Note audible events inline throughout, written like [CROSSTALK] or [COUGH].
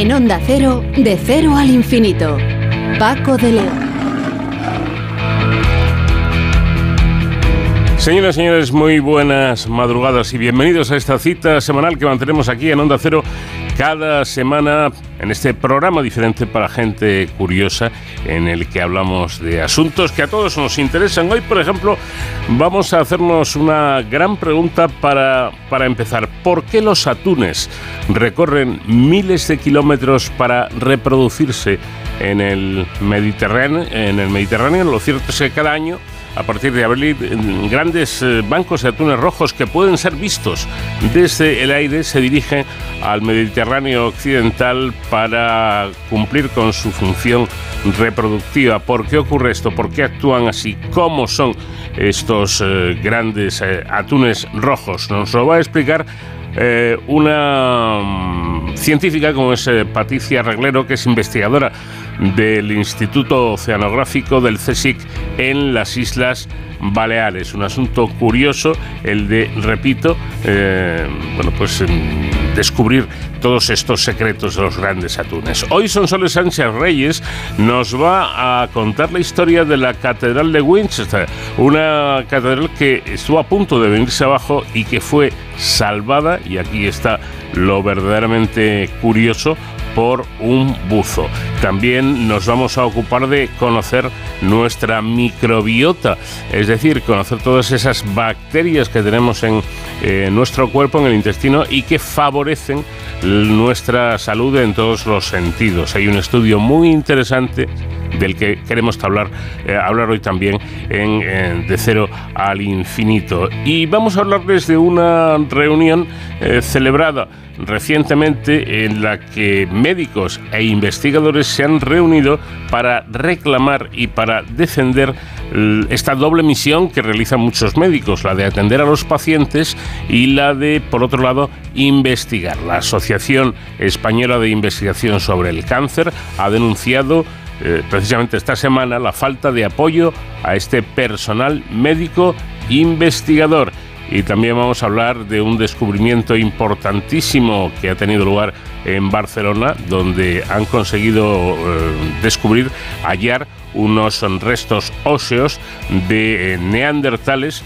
En Onda Cero, de cero al infinito. Paco de León. Señoras y señores, muy buenas madrugadas y bienvenidos a esta cita semanal que mantenemos aquí en Onda Cero cada semana en este programa diferente para gente curiosa en el que hablamos de asuntos que a todos nos interesan. Hoy, por ejemplo, vamos a hacernos una gran pregunta para, para empezar. ¿Por qué los atunes recorren miles de kilómetros para reproducirse en el Mediterráneo? En el Mediterráneo, lo cierto es que cada año a partir de abril grandes eh, bancos de atunes rojos que pueden ser vistos desde el aire se dirigen al Mediterráneo occidental para cumplir con su función reproductiva. ¿Por qué ocurre esto? ¿Por qué actúan así? ¿Cómo son estos eh, grandes eh, atunes rojos? Nos lo va a explicar una mm, científica como es Patricia Reglero, que es investigadora del Instituto Oceanográfico del CSIC en las Islas Baleares. Un asunto curioso, el de, repito, eh, bueno, pues em, descubrir todos estos secretos de los grandes atunes. Hoy Sonsoles Sánchez Reyes nos va a contar la historia de la Catedral de Winchester, una catedral que estuvo a punto de venirse abajo y que fue salvada, y aquí está lo verdaderamente curioso, por un buzo. También nos vamos a ocupar de conocer nuestra microbiota, es decir, conocer todas esas bacterias que tenemos en eh, nuestro cuerpo, en el intestino y que favorecen nuestra salud en todos los sentidos. Hay un estudio muy interesante del que queremos hablar, eh, hablar hoy también en, De Cero al Infinito. Y vamos a hablarles de una reunión eh, celebrada recientemente en la que médicos e investigadores se han reunido para reclamar y para defender esta doble misión que realizan muchos médicos, la de atender a los pacientes y la de, por otro lado, investigar. La Asociación Española de Investigación sobre el Cáncer ha denunciado eh, precisamente esta semana la falta de apoyo a este personal médico investigador. Y también vamos a hablar de un descubrimiento importantísimo que ha tenido lugar en Barcelona, donde han conseguido eh, descubrir, hallar unos restos óseos de eh, neandertales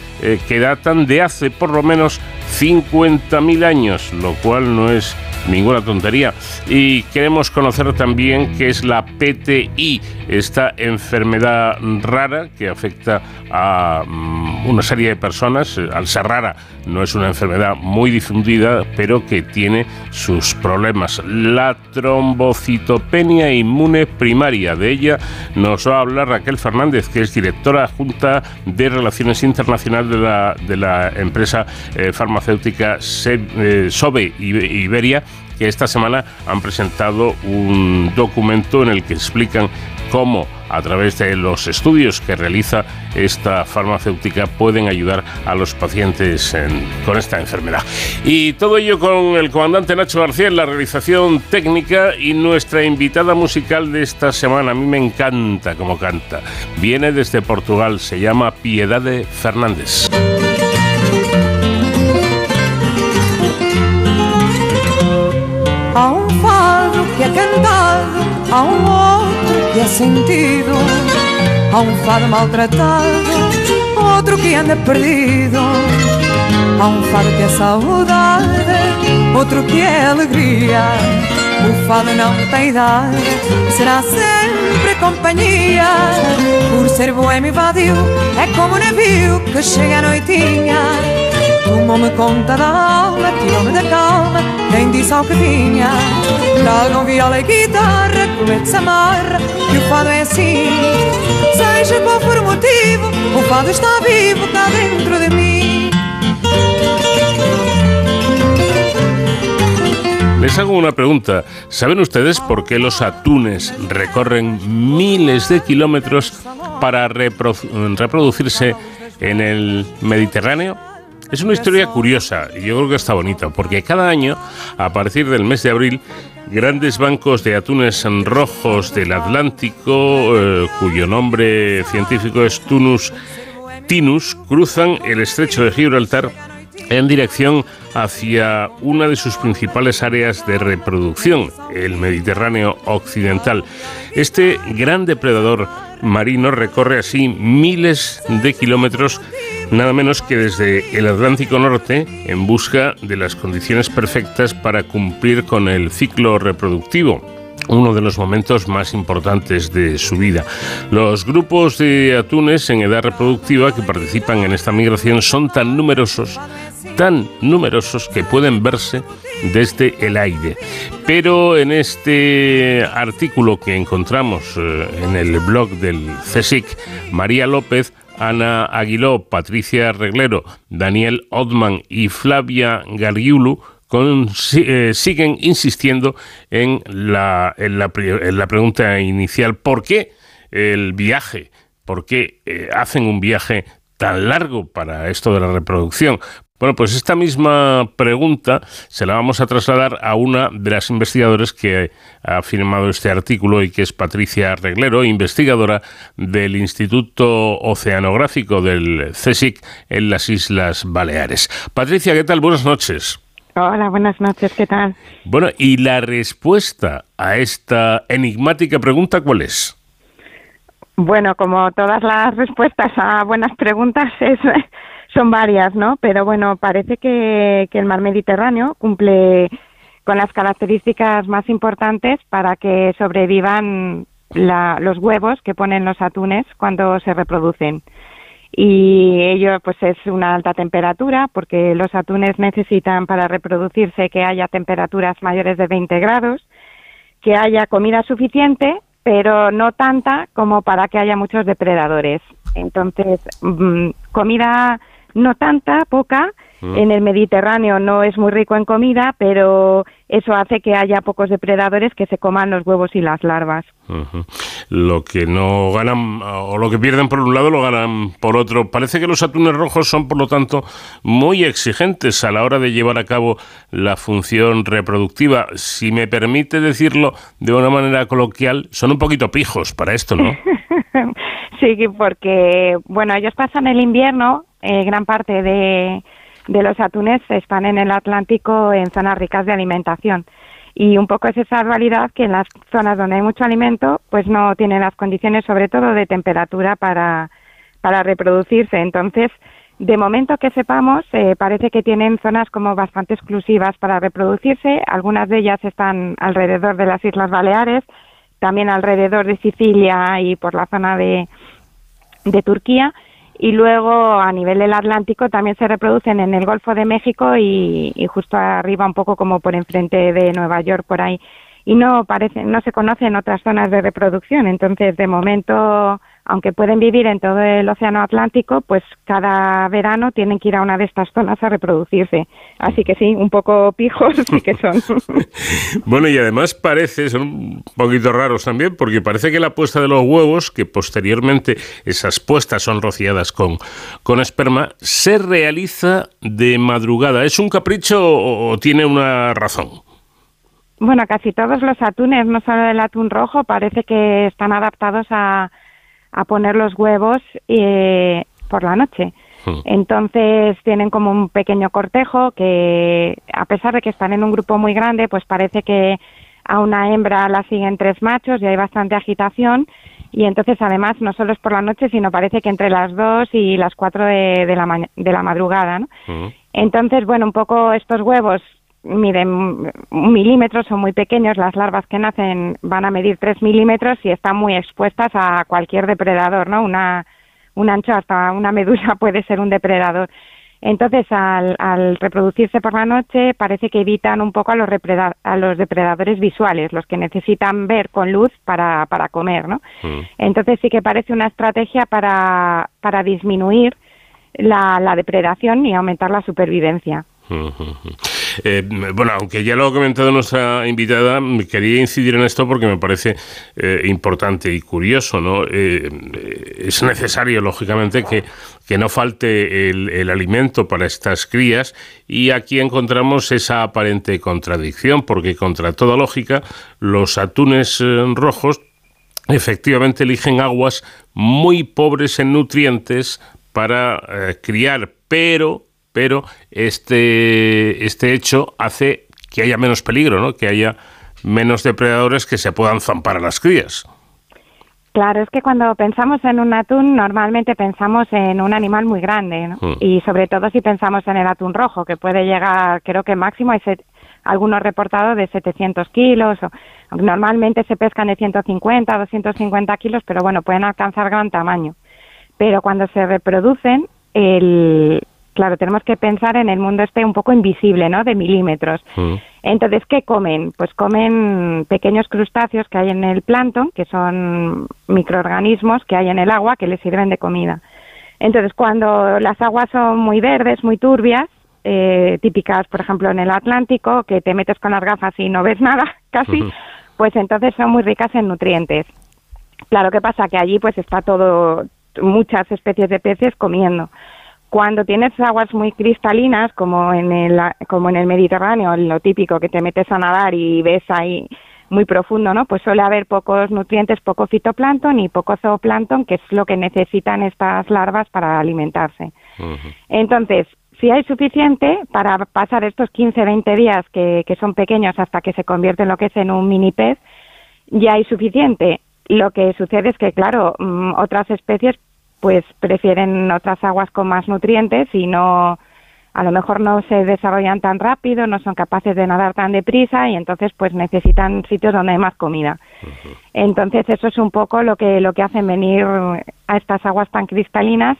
que datan de hace por lo menos 50.000 años, lo cual no es ninguna tontería. Y queremos conocer también qué es la PTI, esta enfermedad rara que afecta a mm, una serie de personas. Al ser rara, no es una enfermedad muy difundida, pero que tiene sus problemas. La trombocitopenia inmune primaria. De ella nos va a hablar Raquel Fernández, que es directora adjunta de Relaciones Internacionales de la, de la empresa eh, farmacéutica eh, SOBE Iberia que esta semana han presentado un documento en el que explican cómo a través de los estudios que realiza esta farmacéutica pueden ayudar a los pacientes con esta enfermedad. Y todo ello con el comandante Nacho García en la realización técnica y nuestra invitada musical de esta semana. A mí me encanta cómo canta. Viene desde Portugal, se llama Piedade Fernández. Que é cantado, há um outro que é sentido. Há um fado maltratado, outro que anda perdido. Há um fado que é saudade, outro que é alegria. O fado não tem idade, será sempre companhia. Por ser boêmio e vadio, é como um navio que chega à noitinha. Tomou-me conta da alma, tirou-me da calma Quem disse ao que vinha Tragam viola e guitarra, colete se amarra Que o fado é assim Seja qual for o motivo O fado está vivo cá dentro de mim Les hago una pregunta. ¿Saben ustedes por qué los atunes recorren miles de kilómetros para reproducirse en el Mediterráneo? Es una historia curiosa y yo creo que está bonita, porque cada año, a partir del mes de abril, grandes bancos de atunes rojos del Atlántico, eh, cuyo nombre científico es Tunus tinus, cruzan el estrecho de Gibraltar en dirección hacia una de sus principales áreas de reproducción, el Mediterráneo occidental. Este gran depredador marino recorre así miles de kilómetros, nada menos que desde el Atlántico Norte, en busca de las condiciones perfectas para cumplir con el ciclo reproductivo uno de los momentos más importantes de su vida. Los grupos de atunes en edad reproductiva que participan en esta migración son tan numerosos, tan numerosos que pueden verse desde el aire. Pero en este artículo que encontramos eh, en el blog del CSIC, María López Ana Aguiló, Patricia Reglero, Daniel Odman y Flavia Gargiulu eh, siguen insistiendo en la, en la, pregunta inicial, ¿por qué el viaje? ¿Por qué eh, hacen un viaje tan largo para esto de la reproducción? Bueno, pues esta misma pregunta se la vamos a trasladar a una de las investigadoras que ha firmado este artículo y que es Patricia Reglero, investigadora del Instituto Oceanográfico del CSIC en las Islas Baleares. Patricia, ¿qué tal? Buenas noches. Hola, buenas noches, ¿qué tal? Bueno, y la respuesta a esta enigmática pregunta, ¿cuál es? Bueno, como todas las respuestas a buenas preguntas es, son varias, ¿no? Pero bueno, parece que, el mar Mediterráneo cumple con las características más importantes para que sobrevivan los huevos que ponen los atunes cuando se reproducen y ello pues es una alta temperatura porque los atunes necesitan para reproducirse que haya temperaturas mayores de 20 grados, que haya comida suficiente, pero no tanta como para que haya muchos depredadores. Entonces, mm, comida no tanta, poca, Mm. En el Mediterráneo no es muy rico en comida, pero eso hace que haya pocos depredadores que se coman los huevos y las larvas. Lo que no ganan o lo que pierden por un lado lo ganan por otro. Parece que los atunes rojos son, por lo tanto, muy exigentes a la hora de llevar a cabo la función reproductiva. Si me permite decirlo de una manera coloquial, son un poquito pijos para esto, ¿no? [LAUGHS] sí, porque, bueno, ellos pasan el invierno, eh, gran parte de de los atunes están en el Atlántico en zonas ricas de alimentación. Y un poco es esa dualidad que en las zonas donde hay mucho alimento, pues no tienen las condiciones, sobre todo de temperatura, para, para reproducirse. Entonces, de momento que sepamos, eh, parece que tienen zonas como bastante exclusivas para reproducirse. Algunas de ellas están alrededor de las Islas Baleares, también alrededor de Sicilia y por la zona de, de Turquía y luego a nivel del Atlántico también se reproducen en el Golfo de México y, justo arriba un poco como por enfrente de Nueva York por ahí. Y no parece no se conocen otras zonas de reproducción. Entonces de momento aunque pueden vivir en todo el océano Atlántico, pues cada verano tienen que ir a una de estas zonas a reproducirse. Así que sí, un poco pijos sí que son. [LAUGHS] bueno, y además parece, son un poquito raros también, porque parece que la puesta de los huevos, que posteriormente esas puestas son rociadas con, con esperma, se realiza de madrugada. ¿Es un capricho o tiene una razón? Bueno, casi todos los atunes, no solo el atún rojo, parece que están adaptados a a poner los huevos eh, por la noche. Hmm. Entonces tienen como un pequeño cortejo que, a pesar de que están en un grupo muy grande, pues parece que a una hembra la siguen tres machos y hay bastante agitación. Y entonces, además, no solo es por la noche, sino parece que entre las dos y las cuatro de, la, de la madrugada. ¿no? Hmm. Entonces, bueno, un poco estos huevos miden un milímetro, son muy pequeños, las larvas que nacen van a medir tres milímetros y están muy expuestas a cualquier depredador, ¿no? Una, un ancho hasta una medusa [LAUGHS] puede ser un depredador. Entonces, al, al, reproducirse por la noche, parece que evitan un poco a los, a los depredadores visuales, los que necesitan ver con luz para, para comer, ¿no? Mm. Entonces, sí que parece una estrategia para, para disminuir la, la depredación y aumentar la supervivencia. Eh, bueno, aunque ya lo ha comentado nuestra invitada, quería incidir en esto porque me parece eh, importante y curioso. ¿no? Eh, es necesario, lógicamente, que, que no falte el, el, alimento para estas crías y aquí encontramos esa aparente contradicción porque, contra toda lógica, los atunes rojos efectivamente eligen aguas muy pobres en nutrientes para criar, pero pero este, este hecho hace que haya menos peligro, ¿no? que haya menos depredadores que se puedan zampar a las crías. Claro, es que cuando pensamos en un atún, normalmente pensamos en un animal muy grande, ¿no? Hmm. Y sobre todo si pensamos en el atún rojo, que puede llegar, creo que máximo hay algunos reportados de 700 kilos. O, normalmente se pescan de 150, 250 kilos, pero bueno, pueden alcanzar gran tamaño. Pero cuando se reproducen, el, claro, tenemos que pensar en el mundo este un poco invisible, ¿no? De milímetros. Mm. Entonces, ¿qué comen? Pues comen pequeños crustáceos que hay en el plancton, que son microorganismos que hay en el agua que les sirven de comida. Entonces, cuando las aguas son muy verdes, muy turbias, eh, típicas, por ejemplo, en el Atlántico, que te metes con las gafas y no ves nada, [LAUGHS] casi, pues entonces son muy ricas en nutrientes. Claro, ¿qué pasa? Que allí pues está todo, muchas especies de peces comiendo. Cuando tienes aguas muy cristalinas, como en el, como en el Mediterráneo, lo típico que te metes a nadar y ves ahí muy profundo, ¿no? Pues suele haber pocos nutrientes, poco fitoplancton y poco zooplancton, que es lo que necesitan estas larvas para alimentarse. Entonces, si hay suficiente para pasar estos 15, 20 días que, que son pequeños hasta que se convierte en lo que es en un mini pez, ya hay suficiente. Lo que sucede es que, claro, mm, otras especies pues prefieren otras aguas con más nutrientes y no a lo mejor no se desarrollan tan rápido, no son capaces de nadar tan deprisa y entonces pues necesitan sitios donde hay más comida. Entonces eso es un poco lo que lo que hacen venir a estas aguas tan cristalinas,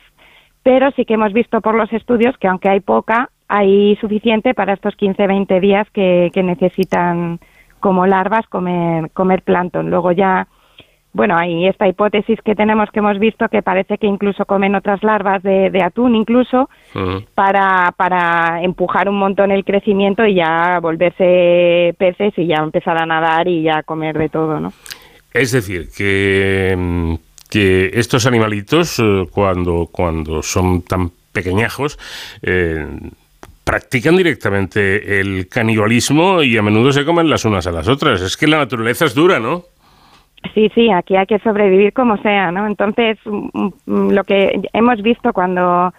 pero sí que hemos visto por los estudios que aunque hay poca, hay suficiente para estos 15-20 días que, que necesitan como larvas comer comer plancton. Luego ya bueno, hay esta hipótesis que tenemos que hemos visto que parece que incluso comen otras larvas de, atún incluso para, para empujar un montón el crecimiento y ya volverse peces y ya empezar a nadar y ya comer de todo, ¿no? Es decir, que, que estos animalitos eh, cuando, cuando son tan pequeñajos eh, practican directamente el canibalismo y a menudo se comen las unas a las otras. Es que la naturaleza es dura, ¿no? Sí, sí, aquí hay que sobrevivir como sea, ¿no? Entonces, mm, mm, lo que hemos visto cuando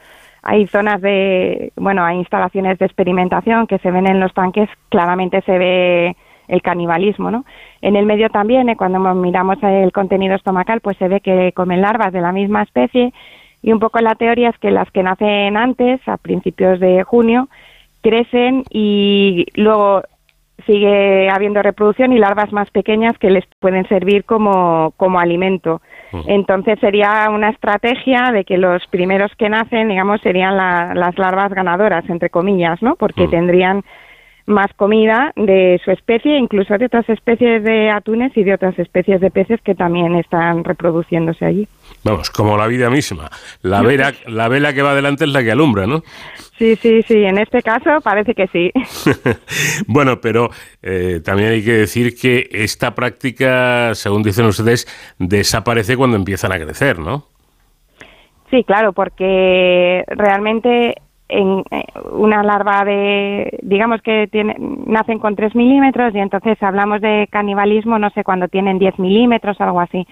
hay zonas de, bueno, hay instalaciones de experimentación que se ven en los tanques, claramente se ve el canibalismo, ¿no? En el medio también, eh, cuando miramos el contenido estomacal, pues se ve que comen larvas de la misma especie y un poco la teoría es que las que nacen antes, a principios de junio, crecen y luego sigue habiendo reproducción y larvas más pequeñas que les pueden servir como, como alimento. Entonces sería una estrategia de que los primeros que nacen, digamos, serían las larvas ganadoras, entre comillas, ¿no? Porque tendrían más comida de su especie, incluso de otras especies de atunes y de otras especies de peces que también están reproduciéndose allí. Vamos, como la vida misma. La vela, la vela que va adelante es la que alumbra, ¿no? Sí, sí, sí, en este caso parece que sí. [LAUGHS] bueno, pero eh, también hay que decir que esta práctica, según dicen ustedes, desaparece cuando empiezan a crecer, ¿no? Sí, claro, porque realmente en eh, una larva de, digamos que tiene, nacen con 3 milímetros y entonces hablamos de canibalismo, no sé, cuando tienen 10 milímetros, algo así.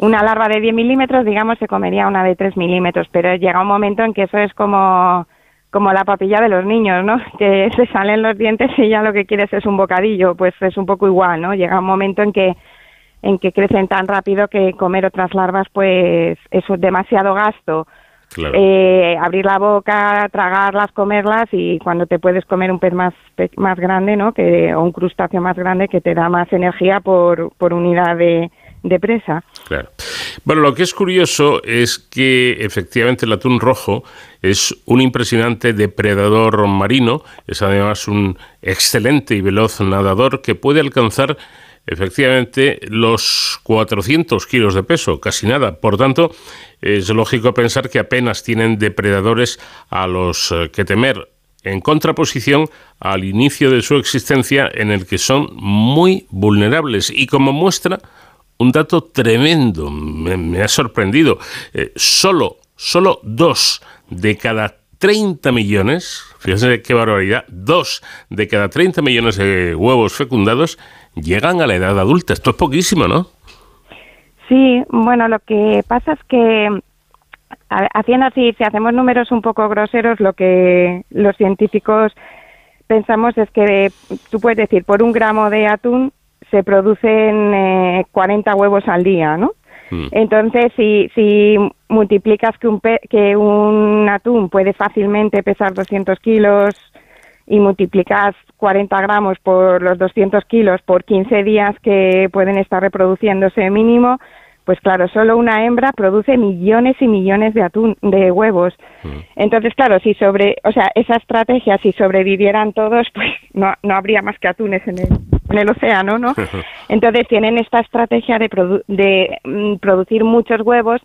Una larva de 10 milímetros, digamos, se comería una de 3 milímetros, pero llega un momento en que eso es como, como la papilla de los niños, ¿no? [LAUGHS] Que se salen los dientes y ya lo que quieres es un bocadillo, pues es un poco igual, ¿no? Llega un momento en que en que crecen tan rápido que comer otras larvas pues es demasiado gasto eh, abrir la boca, tragarlas, comerlas y cuando te puedes comer un pez más, más grande, ¿no? Que, o un crustáceo más grande que te da más energía por, por unidad de, de presa. Claro. Bueno, lo que es curioso es que efectivamente el atún rojo es un impresionante depredador marino, es además un excelente y veloz nadador que puede alcanzar efectivamente los 400 kilos de peso, casi nada. Por tanto, es lógico pensar que apenas tienen depredadores a los eh, que temer, en contraposición al inicio de su existencia en el que son muy vulnerables. Y como muestra, un dato tremendo, me, ha sorprendido, eh, solo, solo dos de cada 30 millones, fíjense qué barbaridad, dos de cada 30 millones de huevos fecundados llegan a la edad adulta. Esto es poquísimo, ¿no? Sí, bueno, lo que pasa es que haciendo así, si hacemos números un poco groseros, lo que los científicos pensamos es que tú puedes decir, por un gramo de atún se producen eh, 40 huevos al día, ¿no? Mm. Entonces, si, si multiplicas que un, que un atún puede fácilmente pesar 200 kilos y multiplicas 40 gramos por los 200 kilos por 15 días que pueden estar reproduciéndose mínimo, pues claro, solo una hembra produce millones y millones de atún, de huevos. Mm. Entonces, claro, si sobre, o sea, esa estrategia, si sobrevivieran todos, [LAUGHS] pues no, no habría más que atunes en el, en el océano, ¿no? [LAUGHS] Entonces tienen esta estrategia de, de mm, producir muchos huevos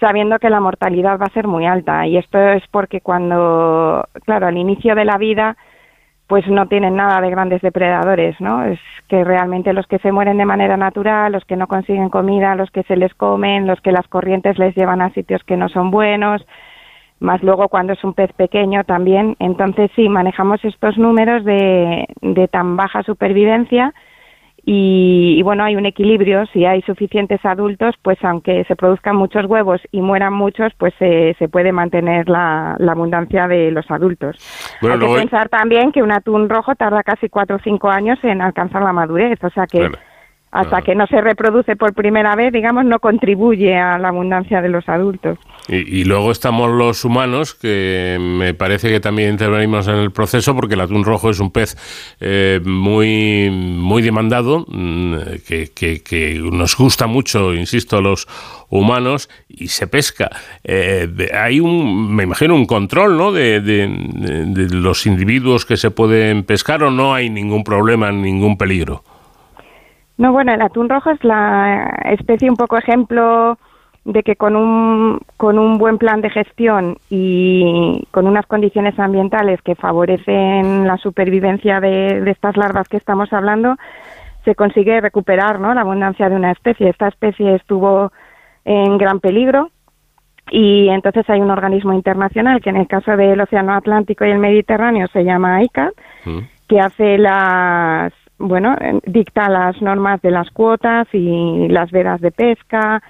sabiendo que la mortalidad va a ser muy alta. Y esto es porque cuando, claro, al inicio de la vida, pues no tienen nada de grandes depredadores, ¿no? Es que realmente los que se mueren de manera natural, los que no consiguen comida, los que se les comen, los que las corrientes les llevan a sitios que no son buenos, más luego cuando es un pez pequeño también. Entonces sí, manejamos estos números de, de tan baja supervivencia y, bueno, hay un equilibrio. Si hay suficientes adultos, pues aunque se produzcan muchos huevos y mueran muchos, pues se puede mantener la, abundancia de los adultos. hay que pensar también que un atún rojo tarda casi cuatro o cinco años en alcanzar la madurez, o sea que hasta que no se reproduce por primera vez, digamos, no contribuye a la abundancia de los adultos. Y, luego estamos los humanos, que me parece que también intervenimos en el proceso, porque el atún rojo es un pez eh, muy, muy demandado, mm, que, que, nos gusta mucho, insisto, a los humanos, y se pesca. Eh, hay un, me imagino, un control ¿no? de, de, de los individuos que se pueden pescar, o no hay ningún problema, ningún peligro. No, bueno, el atún rojo es la especie un poco ejemplo de que con un, con un buen plan de gestión y con unas condiciones ambientales que favorecen la supervivencia de, estas larvas que estamos hablando, se consigue recuperar ¿no? la abundancia de una especie. Esta especie estuvo en gran peligro y entonces hay un organismo internacional que en el caso del Océano Atlántico y el Mediterráneo se llama ICA, mm. que hace las bueno, dicta las normas de las cuotas y las vedas de pesca,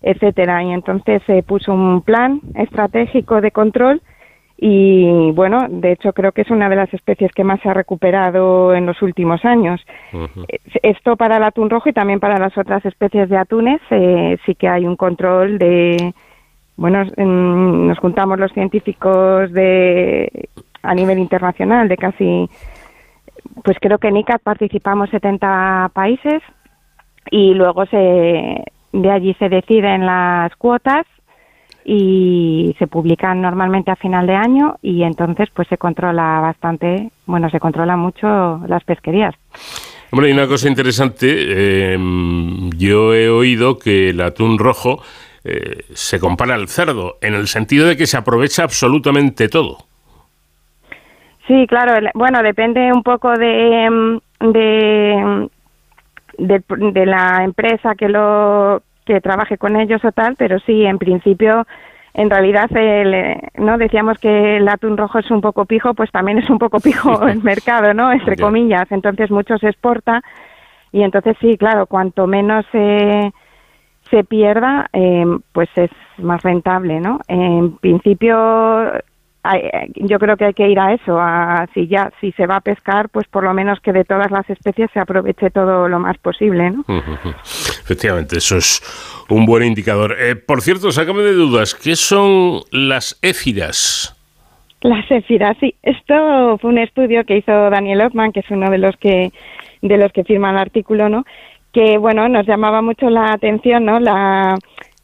etcétera. Y entonces se puso un plan estratégico de control y bueno, de hecho creo que es una de las especies que más se ha recuperado en los últimos años. Esto para el atún rojo y también para las otras especies de atunes eh, sí que hay un control de, bueno, nos juntamos los científicos de a nivel internacional de casi pues creo que en ICAT participamos 70 países y luego se de allí se deciden las cuotas y se publican normalmente a final de año y entonces pues se controla bastante, bueno, se controla mucho las pesquerías. Hombre, y una cosa interesante, em, yo he oído que el atún rojo eh, se compara al cerdo, en el sentido de que se aprovecha absolutamente todo. Sí, claro. Bueno, depende un poco de, mm, de, de, la empresa que lo que trabaje con ellos o tal, pero sí, en principio, en realidad, el, no decíamos que el atún rojo es un poco pijo, pues también es un poco pijo [LAUGHS] el mercado, ¿no? Entre comillas. Entonces mucho se exporta y entonces sí, claro, cuanto menos se se pierda, eh, pues es más rentable, ¿no? En principio yo creo que hay que ir a eso, a si ya si se va a pescar, pues por lo menos que de todas las especies se aproveche todo lo más posible, ¿no? Efectivamente, eso es un buen indicador. Eh, por cierto, sácame de dudas, ¿qué son las éfiras? Las éfiras, sí. Esto fue un estudio que hizo Daniel Hoffman, que es uno de los que de los que firma el artículo, ¿no? Que bueno, nos llamaba mucho la atención, ¿no? La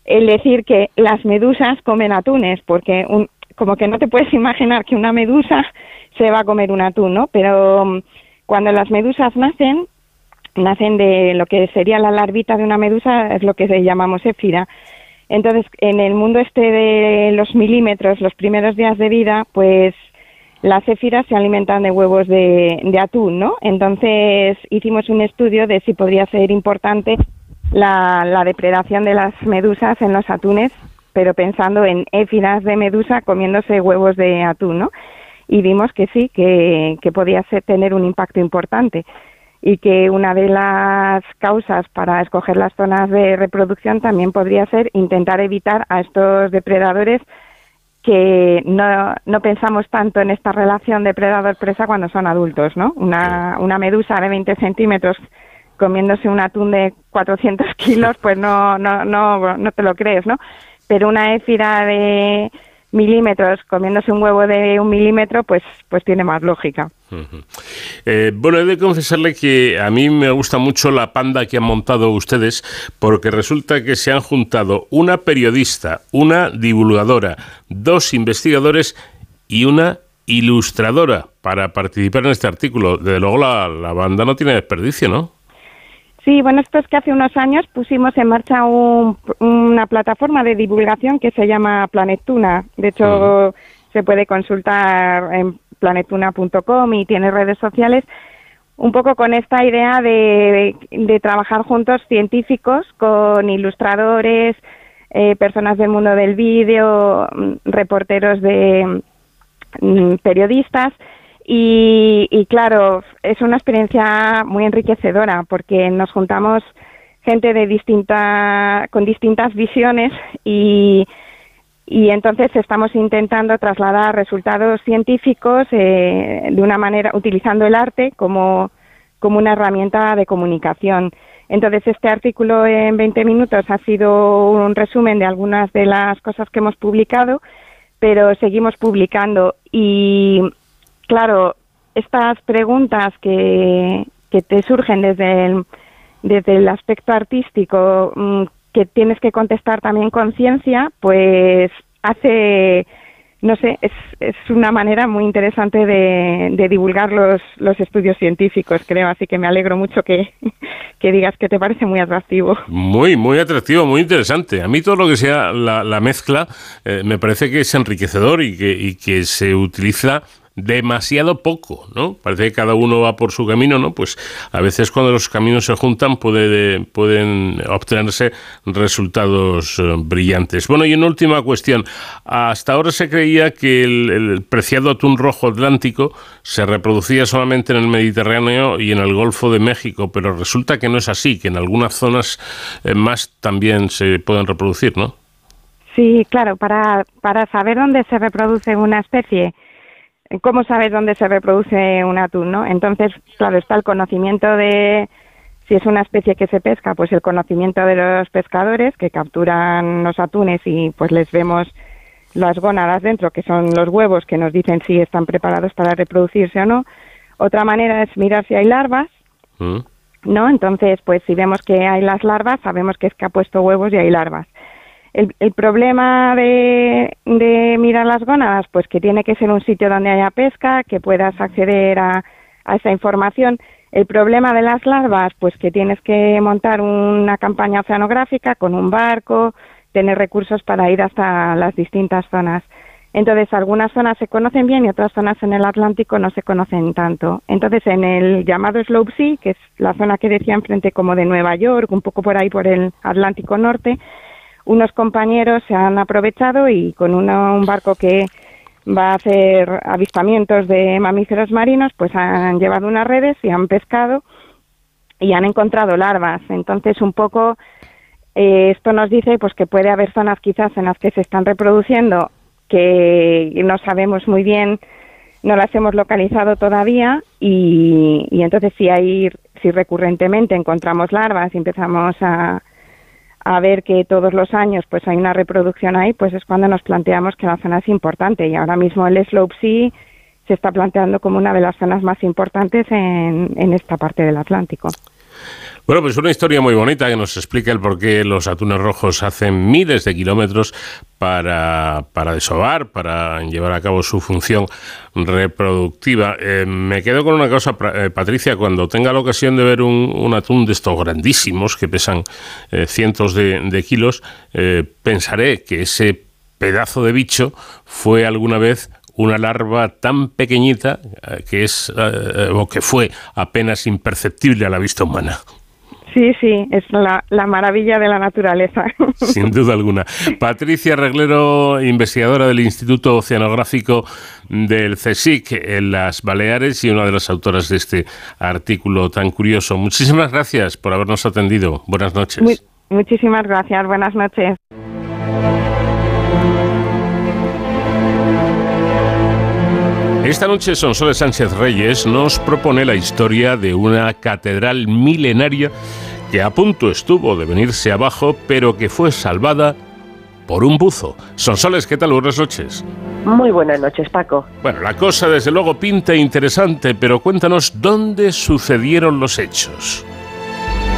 el decir que las medusas comen atunes, porque un, como que no te puedes [LAUGHS] imaginar que una medusa se va a comer un atún, ¿no? Pero um, cuando las medusas nacen, nacen de lo que sería la larvita de una medusa, es lo que llamamos éfira. Entonces, en el mundo este de los milímetros, los primeros días de vida, pues las éfiras se alimentan de huevos de, de atún, ¿no? Entonces hicimos un estudio de si podría ser importante la, la depredación de las medusas en los atunes pero pensando en éfidas de medusa comiéndose huevos de atún, ¿no? Y vimos que sí, que, que podía ser, tener un impacto importante y que una de las causas para escoger las zonas de reproducción también podría ser intentar evitar a estos depredadores que no, no pensamos tanto en esta relación depredador-presa cuando son adultos, ¿no? Una, una medusa de 20 centímetros comiéndose un atún de 400 kilos, pues no, no, no, no te lo crees, ¿no? Pero una éfira de milímetros comiéndose un huevo de un milímetro, pues, pues tiene más lógica. Eh, bueno, he de confesarle que a mí me gusta mucho la panda que han montado ustedes, porque resulta que se han juntado una periodista, una divulgadora, dos investigadores y una ilustradora para participar en este artículo. Desde luego la, la banda no tiene desperdicio, ¿no? Sí, bueno, esto es que hace unos años pusimos en marcha una plataforma de divulgación que se llama Planetuna. De hecho, se puede consultar en planetuna.com y tiene redes sociales, un poco con esta idea de, trabajar juntos científicos con ilustradores, eh, personas del mundo del vídeo, mm, reporteros de mm, periodistas y, claro, es una experiencia muy enriquecedora porque nos juntamos gente de distinta, con distintas visiones y, y entonces estamos intentando trasladar resultados científicos eh, de una manera utilizando el arte como, como una herramienta de comunicación. Entonces este artículo en 20 minutos ha sido un resumen de algunas de las cosas que hemos publicado, pero seguimos publicando y claro, estas preguntas que, que te surgen desde el, desde el aspecto artístico, mm, que tienes que contestar también con ciencia, pues hace, no sé, es, es una manera muy interesante de, de divulgar los, los, estudios científicos, creo. Así que me alegro mucho que, [LAUGHS] que, digas que te parece muy atractivo. Muy, muy atractivo, muy interesante. A mí todo lo que sea la, la mezcla eh, me parece que es enriquecedor y que, y que se utiliza demasiado poco, ¿no? Parece que cada uno va por su camino, ¿no? Pues a veces cuando los caminos se juntan puede, pueden obtenerse resultados eh, brillantes. Bueno, y una última cuestión. Hasta ahora se creía que el, preciado atún rojo atlántico se reproducía solamente en el Mediterráneo y en el Golfo de México, pero resulta que no es así, que en algunas zonas eh, más también se pueden reproducir, ¿no? Sí, claro, para, para saber dónde se reproduce una especie ¿cómo sabes dónde se reproduce un atún, no? Entonces, claro, está el conocimiento de si es una especie que se pesca, pues el conocimiento de los pescadores que capturan los atunes y pues les vemos las gónadas dentro, que son los huevos que nos dicen si están preparados para reproducirse o no. Otra manera es mirar si hay larvas, mm. ¿no? Entonces, pues si vemos que hay las larvas, sabemos que es que ha puesto huevos y hay larvas. El, problema de, mirar las gónadas, pues que tiene que ser un sitio donde haya pesca, que puedas acceder a, esa información. El problema de las larvas, pues que tienes que montar una campaña oceanográfica con un barco, tener recursos para ir hasta las distintas zonas. Entonces, algunas zonas se conocen bien y otras zonas en el Atlántico no se conocen tanto. Entonces, en el llamado Slope Sea, que es la zona que decía enfrente como de Nueva York, un poco por ahí por el Atlántico Norte, unos compañeros se han aprovechado y con un barco que va a hacer avistamientos de mamíferos marinos, pues han llevado unas redes y han pescado y han encontrado larvas. Entonces, un poco eh, esto nos dice pues que puede haber zonas quizás en las que se están reproduciendo que no sabemos muy bien, no las hemos localizado todavía y, y entonces si hay si recurrentemente encontramos larvas y empezamos a a ver que todos los años pues hay una reproducción ahí, pues es cuando nos planteamos que la zona es importante y ahora mismo el Slope Sea se está planteando como una de las zonas más importantes en, en esta parte del Atlántico. Bueno, pues una historia muy bonita que nos explica el por qué los atunes rojos hacen miles de kilómetros para, para desovar, para llevar a cabo su función reproductiva. Eh, me quedo con una cosa, eh, Patricia, cuando tenga la ocasión de ver un, atún de estos grandísimos que pesan eh, cientos de, kilos, pensaré que ese pedazo de bicho fue alguna vez una larva tan pequeñita que es o que fue apenas imperceptible a la vista humana. Sí, sí, es la, maravilla de la naturaleza. [LAUGHS] Sin duda alguna. Patricia Reglero, investigadora del Instituto Oceanográfico del CSIC en las Baleares y una de las autoras de este artículo tan curioso. Muchísimas gracias por habernos atendido. Buenas noches. muchísimas gracias. Buenas noches. Esta noche Sonsoles Sánchez Reyes nos propone la historia de una catedral milenaria que a punto estuvo de venirse abajo, pero que fue salvada por un buzo. Sonsoles, ¿qué tal? Buenas noches. Muy buenas noches, Paco. Bueno, la cosa desde luego pinta interesante, pero cuéntanos dónde sucedieron los hechos.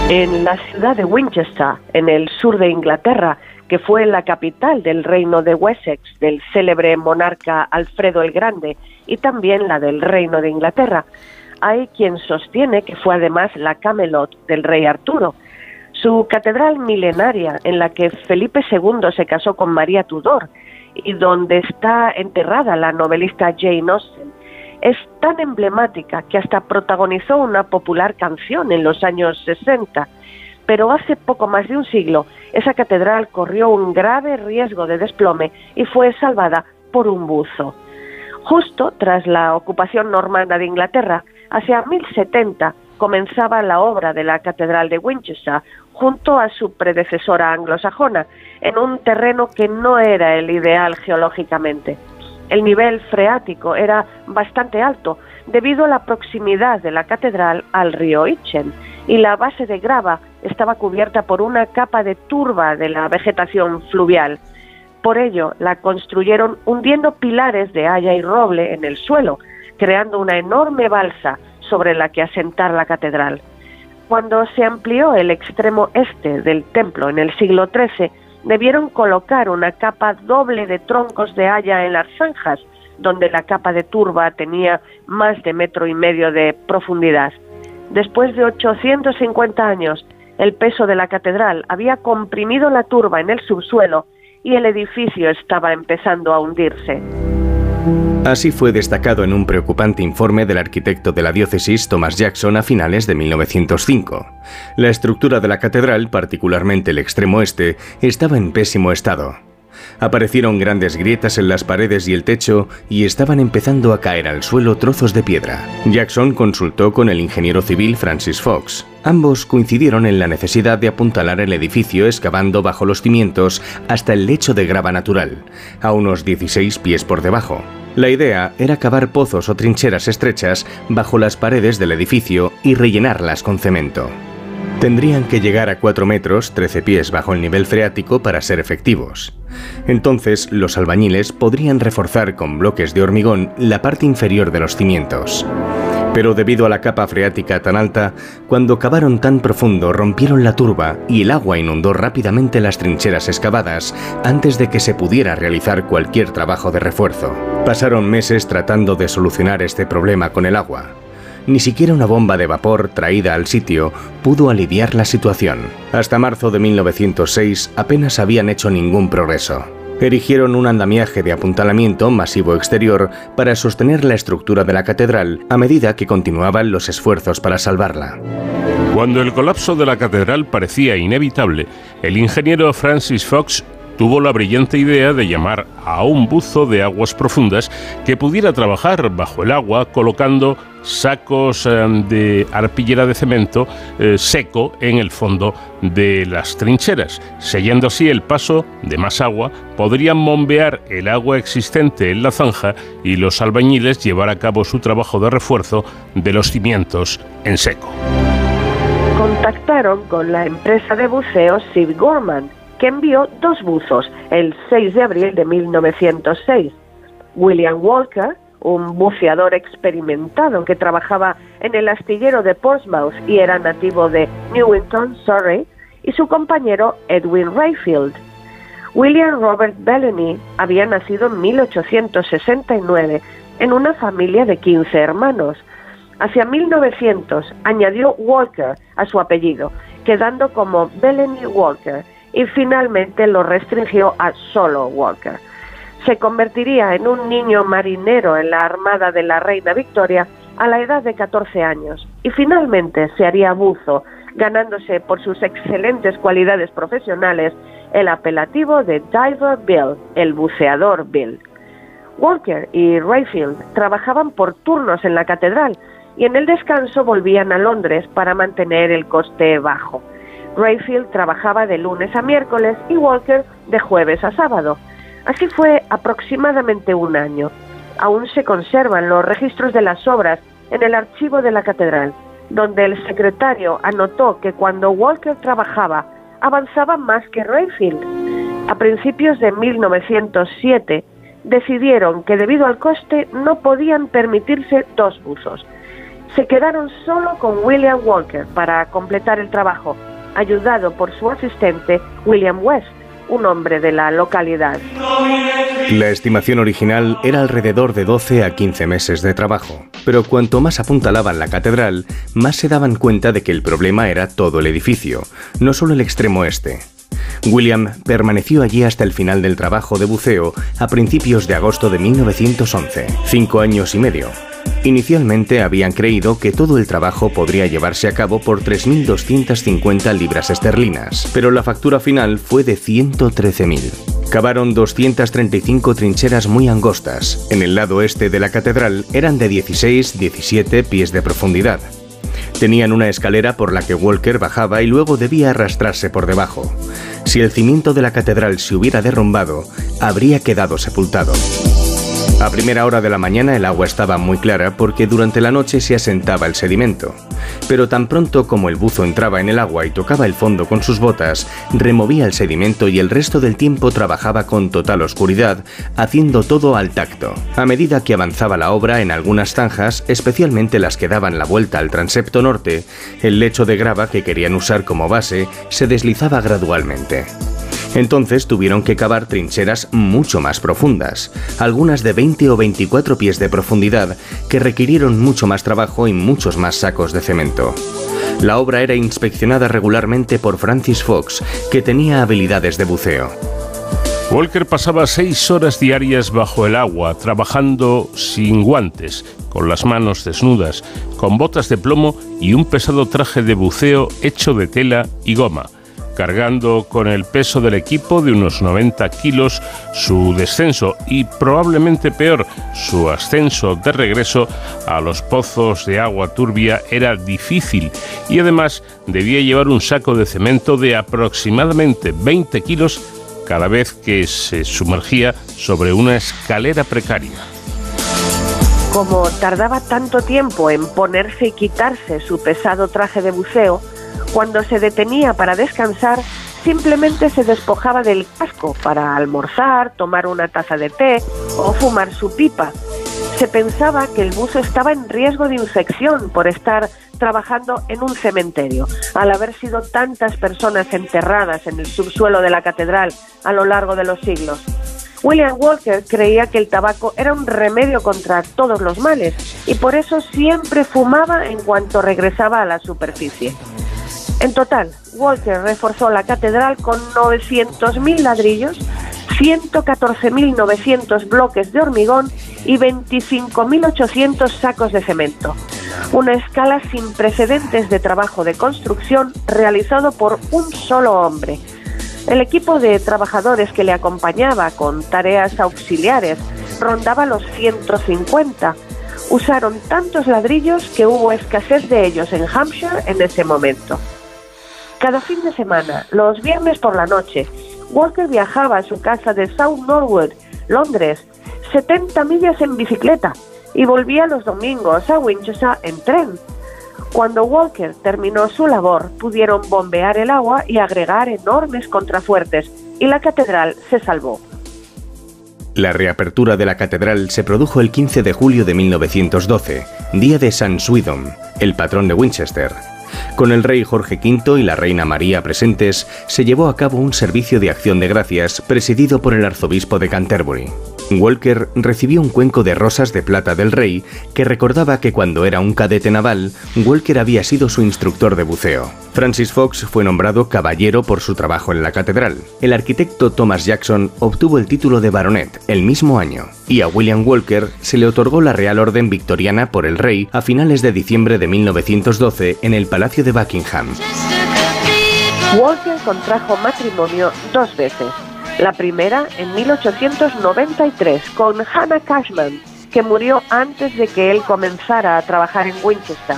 En la ciudad de Winchester, en el sur de Inglaterra, que fue la capital del reino de Wessex del célebre monarca Alfredo el Grande y también la del reino de Inglaterra. Hay quien sostiene que fue además la Camelot del rey Arturo. Su catedral milenaria en la que Felipe II se casó con María Tudor y donde está enterrada la novelista Jane Austen es tan emblemática que hasta protagonizó una popular canción en los años 60 pero hace poco más de un siglo esa catedral corrió un grave riesgo de desplome y fue salvada por un buzo. Justo tras la ocupación normanda de Inglaterra, hacia 1070 comenzaba la obra de la Catedral de Winchester junto a su predecesora anglosajona, en un terreno que no era el ideal geológicamente. El nivel freático era bastante alto debido a la proximidad de la catedral al río Itchen y la base de grava estaba cubierta por una capa de turba de la vegetación fluvial. Por ello, la construyeron hundiendo pilares de haya y roble en el suelo, creando una enorme balsa sobre la que asentar la catedral. Cuando se amplió el extremo este del templo en el siglo XIII, debieron colocar una capa doble de troncos de haya en las zanjas, donde la capa de turba tenía más de metro y medio de profundidad. Después de 850 años, el peso de la catedral había comprimido la turba en el subsuelo y el edificio estaba empezando a hundirse. Así fue destacado en un preocupante informe del arquitecto de la diócesis Thomas Jackson a finales de 1905. La estructura de la catedral, particularmente el extremo este, estaba en pésimo estado. Aparecieron grandes grietas en las paredes y el techo y estaban empezando a caer al suelo trozos de piedra. Jackson consultó con el ingeniero civil Francis Fox. Ambos coincidieron en la necesidad de apuntalar el edificio excavando bajo los cimientos hasta el lecho de grava natural, a unos 16 pies por debajo. La idea era cavar pozos o trincheras estrechas bajo las paredes del edificio y rellenarlas con cemento. Tendrían que llegar a 4 metros, 13 pies bajo el nivel freático para ser efectivos. Entonces, los albañiles podrían reforzar con bloques de hormigón la parte inferior de los cimientos. Pero debido a la capa freática tan alta, cuando cavaron tan profundo rompieron la turba y el agua inundó rápidamente las trincheras excavadas antes de que se pudiera realizar cualquier trabajo de refuerzo. Pasaron meses tratando de solucionar este problema con el agua. Ni siquiera una bomba de vapor traída al sitio pudo aliviar la situación. Hasta marzo de 1906 apenas habían hecho ningún progreso. Erigieron un andamiaje de apuntalamiento masivo exterior para sostener la estructura de la catedral a medida que continuaban los esfuerzos para salvarla. Cuando el colapso de la catedral parecía inevitable, el ingeniero Francis Fox tuvo la brillante idea de llamar a un buzo de aguas profundas que pudiera trabajar bajo el agua colocando sacos eh, de arpillera de cemento eh, seco en el fondo de las trincheras. Sellando así el paso de más agua, podrían bombear el agua existente en la zanja y los albañiles llevar a cabo su trabajo de refuerzo de los cimientos en seco. Contactaron con la empresa de buceo Sid Gorman, que envió dos buzos el 6 de abril de 1906. William Walker, un buceador experimentado que trabajaba en el astillero de Portsmouth y era nativo de Newington, Surrey, y su compañero Edwin Rayfield. William Robert Bellamy había nacido en 1869 en una familia de 15 hermanos. Hacia 1900 añadió Walker a su apellido, quedando como Bellamy Walker, y finalmente lo restringió a solo Walker. Se convertiría en un niño marinero en la Armada de la Reina Victoria a la edad de 14 años y finalmente se haría buzo, ganándose por sus excelentes cualidades profesionales el apelativo de Diver Bill, el buceador Bill. Walker y Rayfield trabajaban por turnos en la catedral y en el descanso volvían a Londres para mantener el coste bajo. Rayfield trabajaba de lunes a miércoles y Walker de jueves a sábado. Así fue aproximadamente un año. Aún se conservan los registros de las obras en el archivo de la catedral, donde el secretario anotó que cuando Walker trabajaba avanzaba más que Rayfield. A principios de 1907 decidieron que debido al coste no podían permitirse dos buzos. Se quedaron solo con William Walker para completar el trabajo, ayudado por su asistente William West, un hombre de la localidad. La estimación original era alrededor de 12 a 15 meses de trabajo, pero cuanto más apuntalaban la catedral, más se daban cuenta de que el problema era todo el edificio, no solo el extremo este. William permaneció allí hasta el final del trabajo de buceo a principios de agosto de 1911, cinco años y medio. Inicialmente habían creído que todo el trabajo podría llevarse a cabo por 3.250 libras esterlinas, pero la factura final fue de 113.000. Cavaron 235 trincheras muy angostas. En el lado este de la catedral eran de 16-17 pies de profundidad. Tenían una escalera por la que Walker bajaba y luego debía arrastrarse por debajo. Si el cimiento de la catedral se hubiera derrumbado, habría quedado sepultado. A primera hora de la mañana el agua estaba muy clara porque durante la noche se asentaba el sedimento. Pero tan pronto como el buzo entraba en el agua y tocaba el fondo con sus botas, removía el sedimento y el resto del tiempo trabajaba con total oscuridad, haciendo todo al tacto. A medida que avanzaba la obra en algunas zanjas, especialmente las que daban la vuelta al transepto norte, el lecho de grava que querían usar como base se deslizaba gradualmente. Entonces tuvieron que cavar trincheras mucho más profundas, algunas de 20 o 24 pies de profundidad, que requirieron mucho más trabajo y muchos más sacos de cemento. La obra era inspeccionada regularmente por Francis Fox, que tenía habilidades de buceo. Walker pasaba seis horas diarias bajo el agua, trabajando sin guantes, con las manos desnudas, con botas de plomo y un pesado traje de buceo hecho de tela y goma cargando con el peso del equipo de unos 90 kilos su descenso y probablemente peor, su ascenso de regreso a los pozos de agua turbia era difícil y además debía llevar un saco de cemento de aproximadamente 20 kilos cada vez que se sumergía sobre una escalera precaria. Como tardaba tanto tiempo en ponerse y quitarse su pesado traje de buceo, cuando se detenía para descansar, simplemente se despojaba del casco para almorzar, tomar una taza de té o fumar su pipa. Se pensaba que el buzo estaba en riesgo de infección por estar trabajando en un cementerio, al haber sido tantas personas enterradas en el subsuelo de la catedral a lo largo de los siglos. William Walker creía que el tabaco era un remedio contra todos los males y por eso siempre fumaba en cuanto regresaba a la superficie. En total, Walker reforzó la catedral con 900.000 ladrillos, 114.900 bloques de hormigón y 25.800 sacos de cemento. Una escala sin precedentes de trabajo de construcción realizado por un solo hombre. El equipo de trabajadores que le acompañaba con tareas auxiliares rondaba los 150. Usaron tantos ladrillos que hubo escasez de ellos en Hampshire en ese momento. Cada fin de semana, los viernes por la noche, Walker viajaba a su casa de South Norwood, Londres, 70 millas en bicicleta y volvía los domingos a Winchester en tren. Cuando Walker terminó su labor, pudieron bombear el agua y agregar enormes contrafuertes, y la catedral se salvó. La reapertura de la catedral se produjo el 15 de julio de 1912, día de San Swithun, el patrón de Winchester. Con el rey Jorge V y la reina María presentes, se llevó a cabo un servicio de acción de gracias presidido por el arzobispo de Canterbury. Walker recibió un cuenco de rosas de plata del rey que recordaba que cuando era un cadete naval, Walker había sido su instructor de buceo. Francis Fox fue nombrado caballero por su trabajo en la catedral. El arquitecto Thomas Jackson obtuvo el título de baronet el mismo año, y a William Walker se le otorgó la Real Orden Victoriana por el rey a finales de diciembre de 1912 en el Palacio de Buckingham. Walker contrajo matrimonio dos veces la primera en 1893 con Hannah Cashman, que murió antes de que él comenzara a trabajar en Winchester.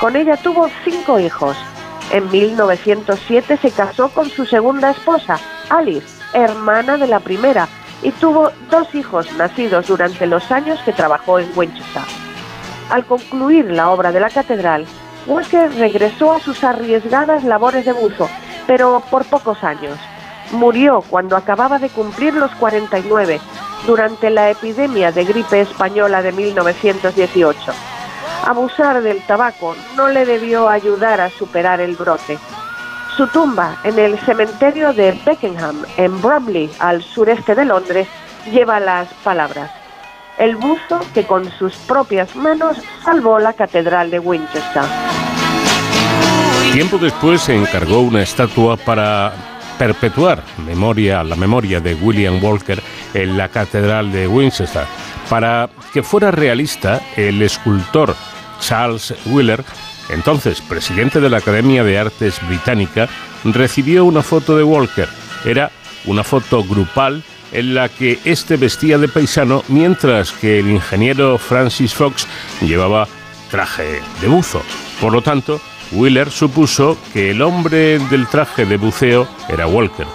Con ella tuvo cinco hijos. En 1907 se casó con su segunda esposa, Alice, hermana de la primera, y tuvo dos hijos nacidos durante los años que trabajó en Winchester. Al concluir la obra de la catedral, Walker regresó a sus arriesgadas labores de buzo, pero por pocos años. Murió cuando acababa de cumplir los 49, durante la epidemia de gripe española de 1918. Abusar del tabaco no le debió ayudar a superar el brote. Su tumba en el cementerio de Beckenham, en Bromley, al sureste de Londres, lleva las palabras. El buzo que con sus propias manos salvó la catedral de Winchester. Tiempo después se encargó una estatua para perpetuar memoria, la memoria de William Walker en la catedral de Winchester. Para que fuera realista, el escultor Charles Wheeler entonces presidente de la Academia de Artes Británica, recibió una foto de Walker. Era una foto grupal en la que este vestía de paisano mientras que el ingeniero Francis Fox llevaba traje de buzo. Por lo tanto, Wheeler supuso que el hombre del traje de buceo era Walker.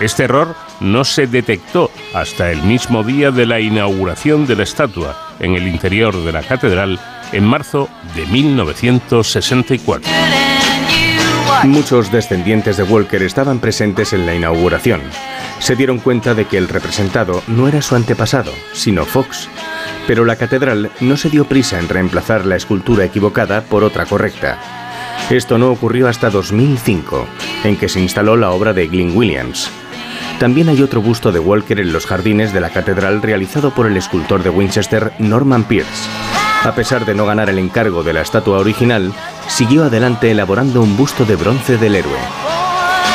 Este error no se detectó hasta el mismo día de la inauguración de la estatua en el interior de la catedral en marzo de 1964. Muchos descendientes de Walker estaban presentes en la inauguración. Se dieron cuenta de que el representado no era su antepasado, sino Fox. Pero la catedral no se dio prisa en reemplazar la escultura equivocada por otra correcta. Esto no ocurrió hasta 2005, en que se instaló la obra de Glyn Williams. También hay otro busto de Walker en los jardines de la catedral realizado por el escultor de Winchester Norman Pierce. A pesar de no ganar el encargo de la estatua original, siguió adelante elaborando un busto de bronce del héroe.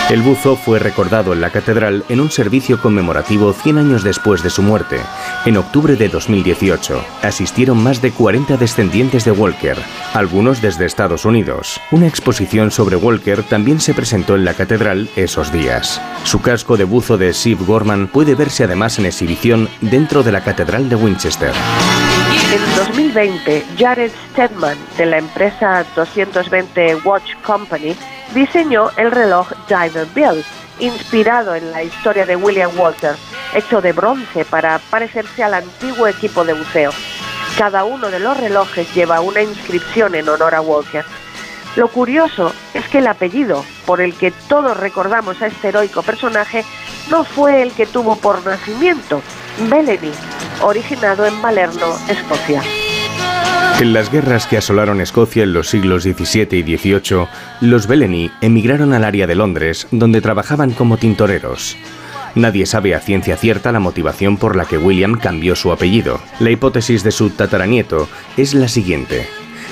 El buzo fue recordado en la catedral en un servicio conmemorativo 100 años después de su muerte. En octubre de 2018 asistieron más de 40 descendientes de Walker, algunos desde Estados Unidos. Una exposición sobre Walker también se presentó en la catedral esos días. Su casco de buzo de Steve Gorman puede verse además en exhibición dentro de la catedral de Winchester. En 2020, Jared Stedman, de la empresa 220 Watch Company, diseñó el reloj Diver Bill, inspirado en la historia de William Walker, hecho de bronce para parecerse al antiguo equipo de buceo. Cada uno de los relojes lleva una inscripción en honor a Walker. Lo curioso es que el apellido por el que todos recordamos a este heroico personaje no fue el que tuvo por nacimiento, Bellamy, originado en Balerno, Escocia. En las guerras que asolaron Escocia en los siglos XVII y XVIII, los Belleny emigraron al área de Londres, donde trabajaban como tintoreros. Nadie sabe a ciencia cierta la motivación por la que William cambió su apellido. La hipótesis de su tataranieto es la siguiente.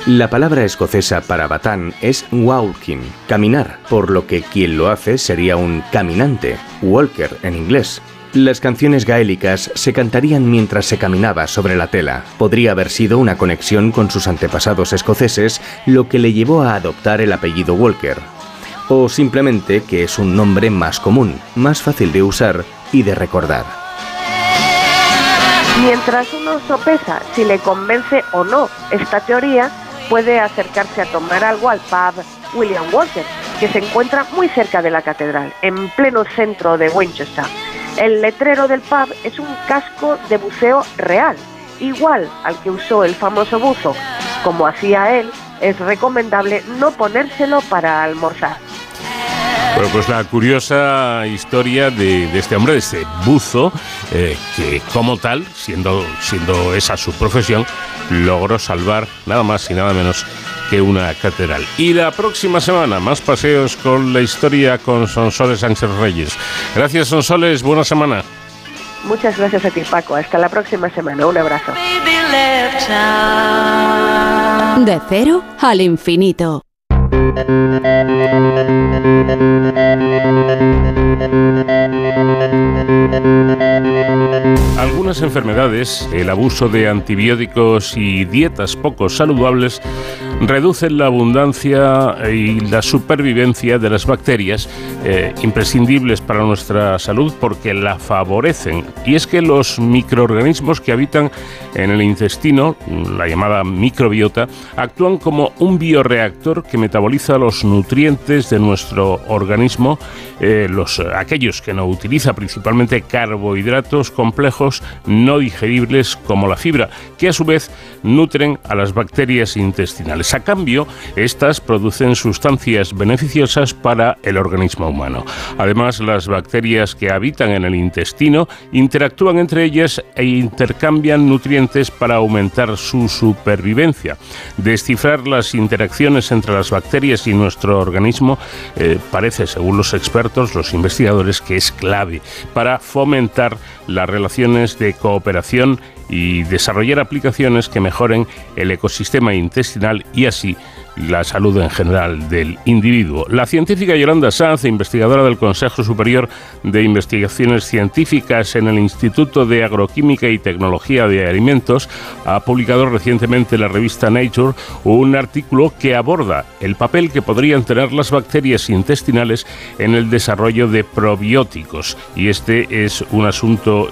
La palabra escocesa para batán es walking, caminar, por lo que quien lo hace sería un caminante, walker en inglés. Las canciones gaélicas se cantarían mientras se caminaba sobre la tela. Podría haber sido una conexión con sus antepasados escoceses lo que le llevó a adoptar el apellido Walker. O simplemente que es un nombre más común, más fácil de usar y de recordar. Mientras uno sopesa si le convence o no esta teoría, puede acercarse a tomar algo al pub William Walker, que se encuentra muy cerca de la catedral, en pleno centro de Winchester. El letrero del pub es un casco de buceo real, igual al que usó el famoso buzo. Como hacía él, es recomendable no ponérselo para almorzar. Bueno, pues la curiosa historia de, este hombre, de este buzo, eh, que como tal, siendo, siendo esa su profesión, logró salvar nada más y nada menos una catedral. Y la próxima semana, más paseos con la historia con Sonsoles Sánchez Reyes. Gracias, Sonsoles. Buena semana. Muchas gracias a ti, Paco. Hasta la próxima semana. Un abrazo. De cero al infinito. Algunas enfermedades, el abuso de antibióticos y dietas poco saludables reducen la abundancia y la supervivencia de las bacterias eh, imprescindibles para nuestra salud porque la favorecen. Y es que los microorganismos que habitan en el intestino, la llamada microbiota, actúan como un bioreactor que metaboliza los nutrientes de nuestro organismo, eh, los, aquellos que no utiliza principalmente carbohidratos complejos no digeribles como la fibra, que a su vez nutren a las bacterias intestinales. A cambio, estas producen sustancias beneficiosas para el organismo humano. Además, las bacterias que habitan en el intestino interactúan entre ellas e intercambian nutrientes para aumentar su supervivencia. Descifrar las interacciones entre las bacterias y nuestro organismo eh, parece, según los expertos, los investigadores, que es clave para fomentar las de cooperación y desarrollar aplicaciones que mejoren el ecosistema intestinal y así la salud en general del individuo. La científica Yolanda Sanz, investigadora del Consejo Superior de Investigaciones Científicas en el Instituto de Agroquímica y Tecnología de Alimentos, ha publicado recientemente en la revista Nature un artículo que aborda el papel que podrían tener las bacterias intestinales en el desarrollo de probióticos. Y este es un asunto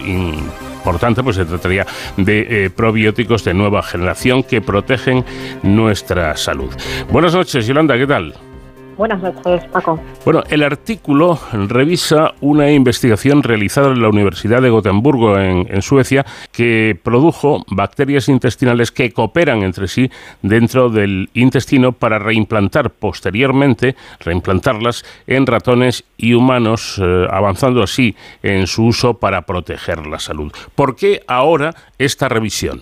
importante, pues se trataría de eh, probióticos de nueva generación que protegen nuestra salud. Buenas noches, Yolanda, ¿qué tal? Buenas noches, Paco. Bueno, el artículo revisa una investigación realizada en la Universidad de Gotemburgo, en, Suecia, que produjo bacterias intestinales que cooperan entre sí dentro del intestino para reimplantar posteriormente, reimplantarlas en ratones y humanos, eh, avanzando así en su uso para proteger la salud. ¿Por qué ahora esta revisión?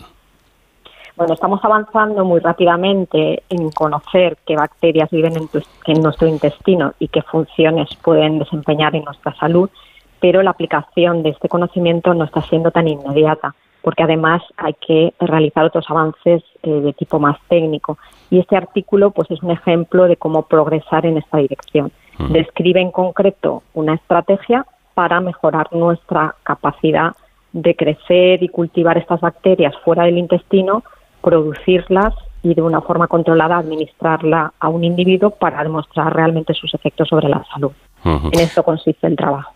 Bueno, estamos avanzando muy rápidamente en conocer qué bacterias viven en, nuestro intestino y qué funciones pueden desempeñar en nuestra salud, pero la aplicación de este conocimiento no está siendo tan inmediata, porque además hay que realizar otros avances eh, de tipo más técnico. Y este artículo pues, es un ejemplo de cómo progresar en esta dirección. Describe en concreto una estrategia para mejorar nuestra capacidad de crecer y cultivar estas bacterias fuera del intestino producirlas y de una forma controlada administrarla a un individuo para demostrar realmente sus efectos sobre la salud. En esto consiste el trabajo.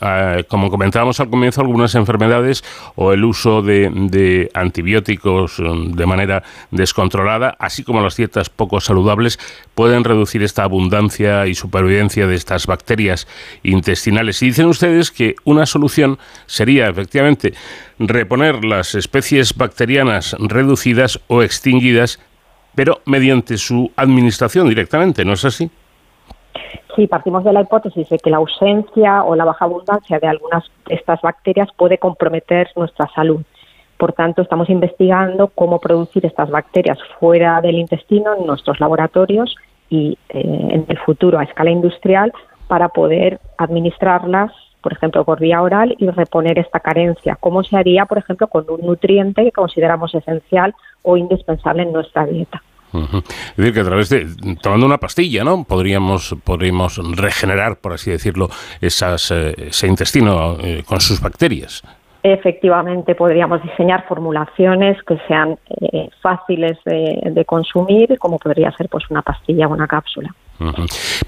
Ah, como comentábamos al comienzo, algunas enfermedades o el uso de, antibióticos mm, de manera descontrolada, así como las dietas poco saludables, pueden reducir esta abundancia y supervivencia de estas bacterias intestinales. Y dicen ustedes que una solución sería efectivamente reponer las especies bacterianas reducidas o extinguidas, pero mediante su administración directamente, ¿no es así? Sí, partimos de la hipótesis de que la ausencia o la baja abundancia de algunas de estas bacterias puede comprometer nuestra salud. Por tanto, estamos investigando cómo producir estas bacterias fuera del intestino en nuestros laboratorios y eh, en el futuro a escala industrial para poder administrarlas, por ejemplo, por vía oral y reponer esta carencia. ¿Cómo se haría, por ejemplo, con un nutriente que consideramos esencial o indispensable en nuestra dieta? Es decir, que a través de, tomando una pastilla, ¿no? Podríamos, podríamos regenerar, por así decirlo, esas, eh, ese intestino eh, con sus bacterias. Efectivamente, podríamos diseñar formulaciones que sean eh, fáciles de, de, consumir, como podría ser pues una pastilla o una cápsula.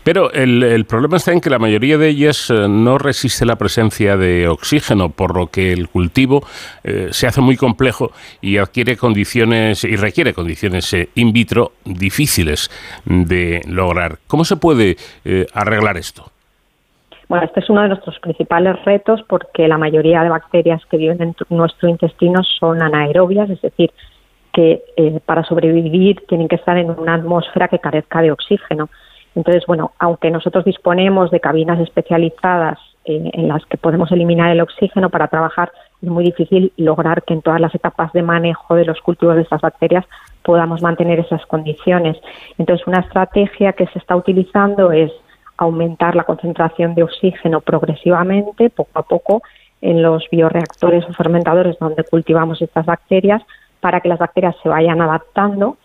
Pero el, problema está en que la mayoría de ellas eh, no resiste la presencia de oxígeno, por lo que el cultivo eh, se hace muy complejo y adquiere condiciones y requiere condiciones eh, in vitro difíciles de lograr. ¿Cómo se puede arreglar esto? Bueno, este es uno de nuestros principales retos porque la mayoría de bacterias que viven en nuestro intestino son anaerobias, es decir, que para sobrevivir tienen que estar en una atmósfera que carezca de oxígeno. Entonces, bueno, aunque nosotros disponemos de cabinas especializadas en, las que podemos eliminar el oxígeno para trabajar, es muy difícil lograr que en todas las etapas de manejo de los cultivos de estas bacterias podamos mantener esas condiciones. Entonces, una estrategia que se está utilizando es aumentar la concentración de oxígeno progresivamente, poco a poco, en los bioreactores o fermentadores donde cultivamos estas bacterias, para que las bacterias se vayan adaptando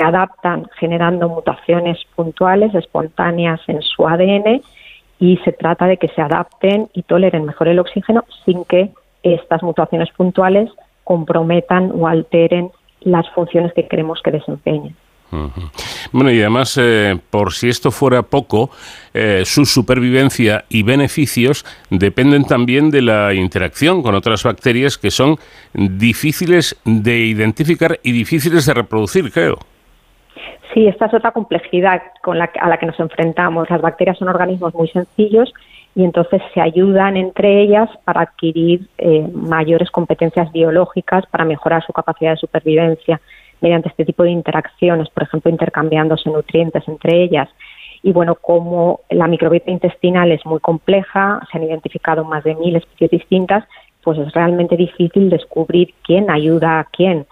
se adaptan generando mutaciones puntuales, espontáneas en su ADN y se trata de que se adapten y toleren mejor el oxígeno sin que estas mutaciones puntuales comprometan o alteren las funciones que queremos que desempeñen. Bueno, y además, eh, por si esto fuera poco, eh, su supervivencia y beneficios dependen también de la interacción con otras bacterias que son difíciles de identificar y difíciles de reproducir, creo. Sí, esta es otra complejidad con la, a la que nos enfrentamos. Las bacterias son organismos muy sencillos y entonces se ayudan entre ellas para adquirir eh, mayores competencias biológicas para mejorar su capacidad de supervivencia mediante este tipo de interacciones, por ejemplo, intercambiándose nutrientes entre ellas. Y bueno, como la microbiota intestinal es muy compleja, se han identificado más de mil especies distintas, pues es realmente difícil descubrir quién ayuda a quién.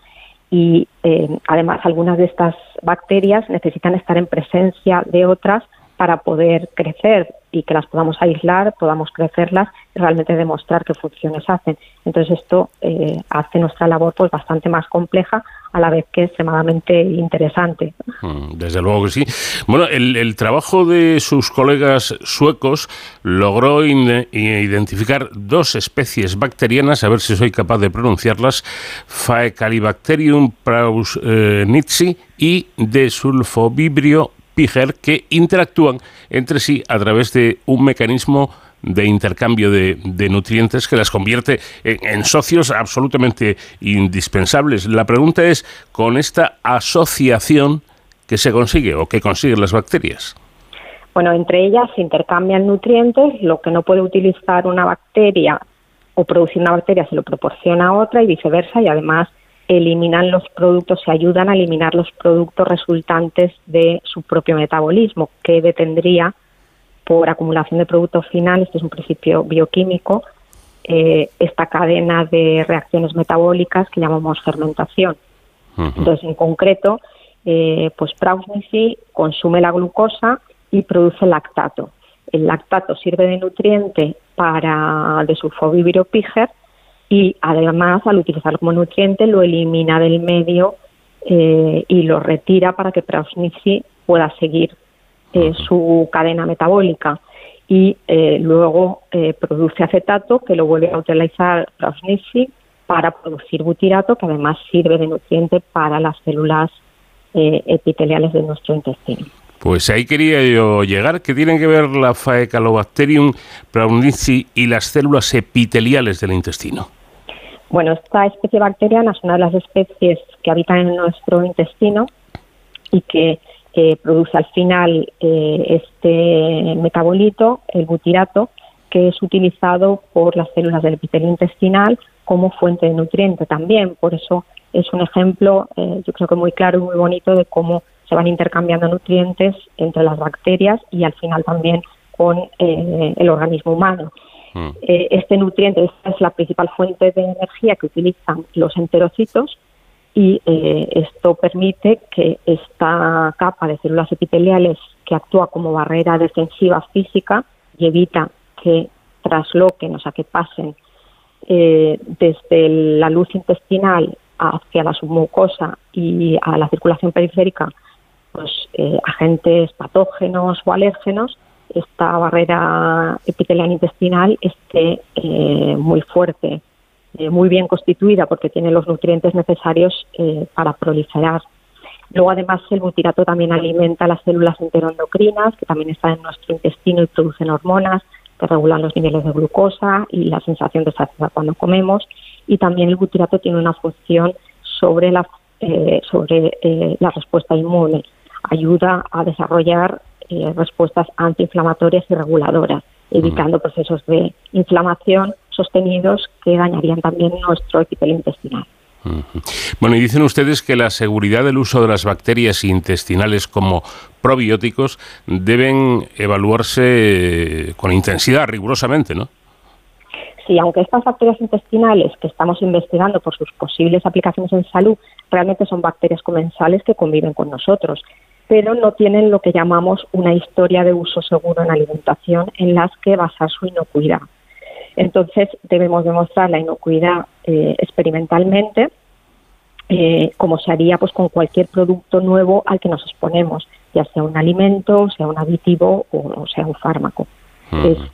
Y eh, además algunas de estas bacterias necesitan estar en presencia de otras para poder crecer y que las podamos aislar, podamos crecerlas y realmente demostrar qué funciones hacen. Entonces esto eh, hace nuestra labor pues bastante más compleja a la vez que extremadamente interesante. Mm, desde luego que sí. Bueno, el, trabajo de sus colegas suecos logró identificar dos especies bacterianas, a ver si soy capaz de pronunciarlas, Faecalibacterium prausnitzi y Desulfovibrio piger, que interactúan entre sí a través de un mecanismo de intercambio de, nutrientes que las convierte en, socios absolutamente indispensables. La pregunta es, con esta asociación, ¿qué se consigue o qué consiguen las bacterias? Bueno, entre ellas se intercambian nutrientes, lo que no puede utilizar una bacteria o producir una bacteria se lo proporciona a otra y viceversa, y además eliminan los productos, se ayudan a eliminar los productos resultantes de su propio metabolismo, que detendría por acumulación de productos finales, este es un principio bioquímico, eh, esta cadena de reacciones metabólicas que llamamos fermentación. Entonces, en concreto, eh, pues Prausnici consume la glucosa y produce lactato. El lactato sirve de nutriente para piger y además al utilizarlo como nutriente lo elimina del medio eh, y lo retira para que Prausnici pueda seguir eh, su cadena metabólica y eh, luego eh, produce acetato que lo vuelve a utilizar Prausnici para producir butirato que además sirve de nutriente para las células epiteliales de nuestro intestino. Pues ahí quería yo llegar, que tienen que ver la Faecalobacterium prausnici y las células epiteliales del intestino. Bueno, esta especie bacteriana es una de las especies que habitan en nuestro intestino y que produce al final eh, este metabolito, el butirato, que es utilizado por las células del epitelio intestinal como fuente de nutriente también. Por eso es un ejemplo, eh, yo creo que muy claro y muy bonito de cómo se van intercambiando nutrientes entre las bacterias y al final también con eh, el organismo humano. Mm. este nutriente es la principal fuente de energía que utilizan los enterocitos y eh, esto permite que esta capa de células epiteliales que actúa como barrera defensiva física y evita que trasloquen, o sea, que pasen eh, desde la luz intestinal hacia la submucosa y a la circulación periférica, pues eh, agentes patógenos o alérgenos, esta barrera epitelial intestinal esté muy fuerte eh, muy bien constituida porque tiene los nutrientes necesarios eh, para proliferar. Luego, además, el butirato también alimenta las células enteroendocrinas, que también están en nuestro intestino y producen hormonas que regulan los niveles de glucosa y la sensación de saciedad cuando comemos. Y también el butirato tiene una función sobre la, eh, sobre, la respuesta inmune. Ayuda a desarrollar respuestas antiinflamatorias y reguladoras, evitando procesos de inflamación sostenidos que dañarían también nuestro epitelio intestinal. Bueno, y dicen ustedes que la seguridad del uso de las bacterias intestinales como probióticos deben evaluarse con intensidad, rigurosamente, ¿no? Sí, aunque estas bacterias intestinales que estamos investigando por sus posibles aplicaciones en salud realmente son bacterias comensales que conviven con nosotros, pero no tienen lo que llamamos una historia de uso seguro en alimentación en las que basar su inocuidad. Entonces debemos demostrar la inocuidad eh, experimentalmente, eh, como se haría pues con cualquier producto nuevo al que nos exponemos, ya sea un alimento, sea un aditivo o, sea un fármaco.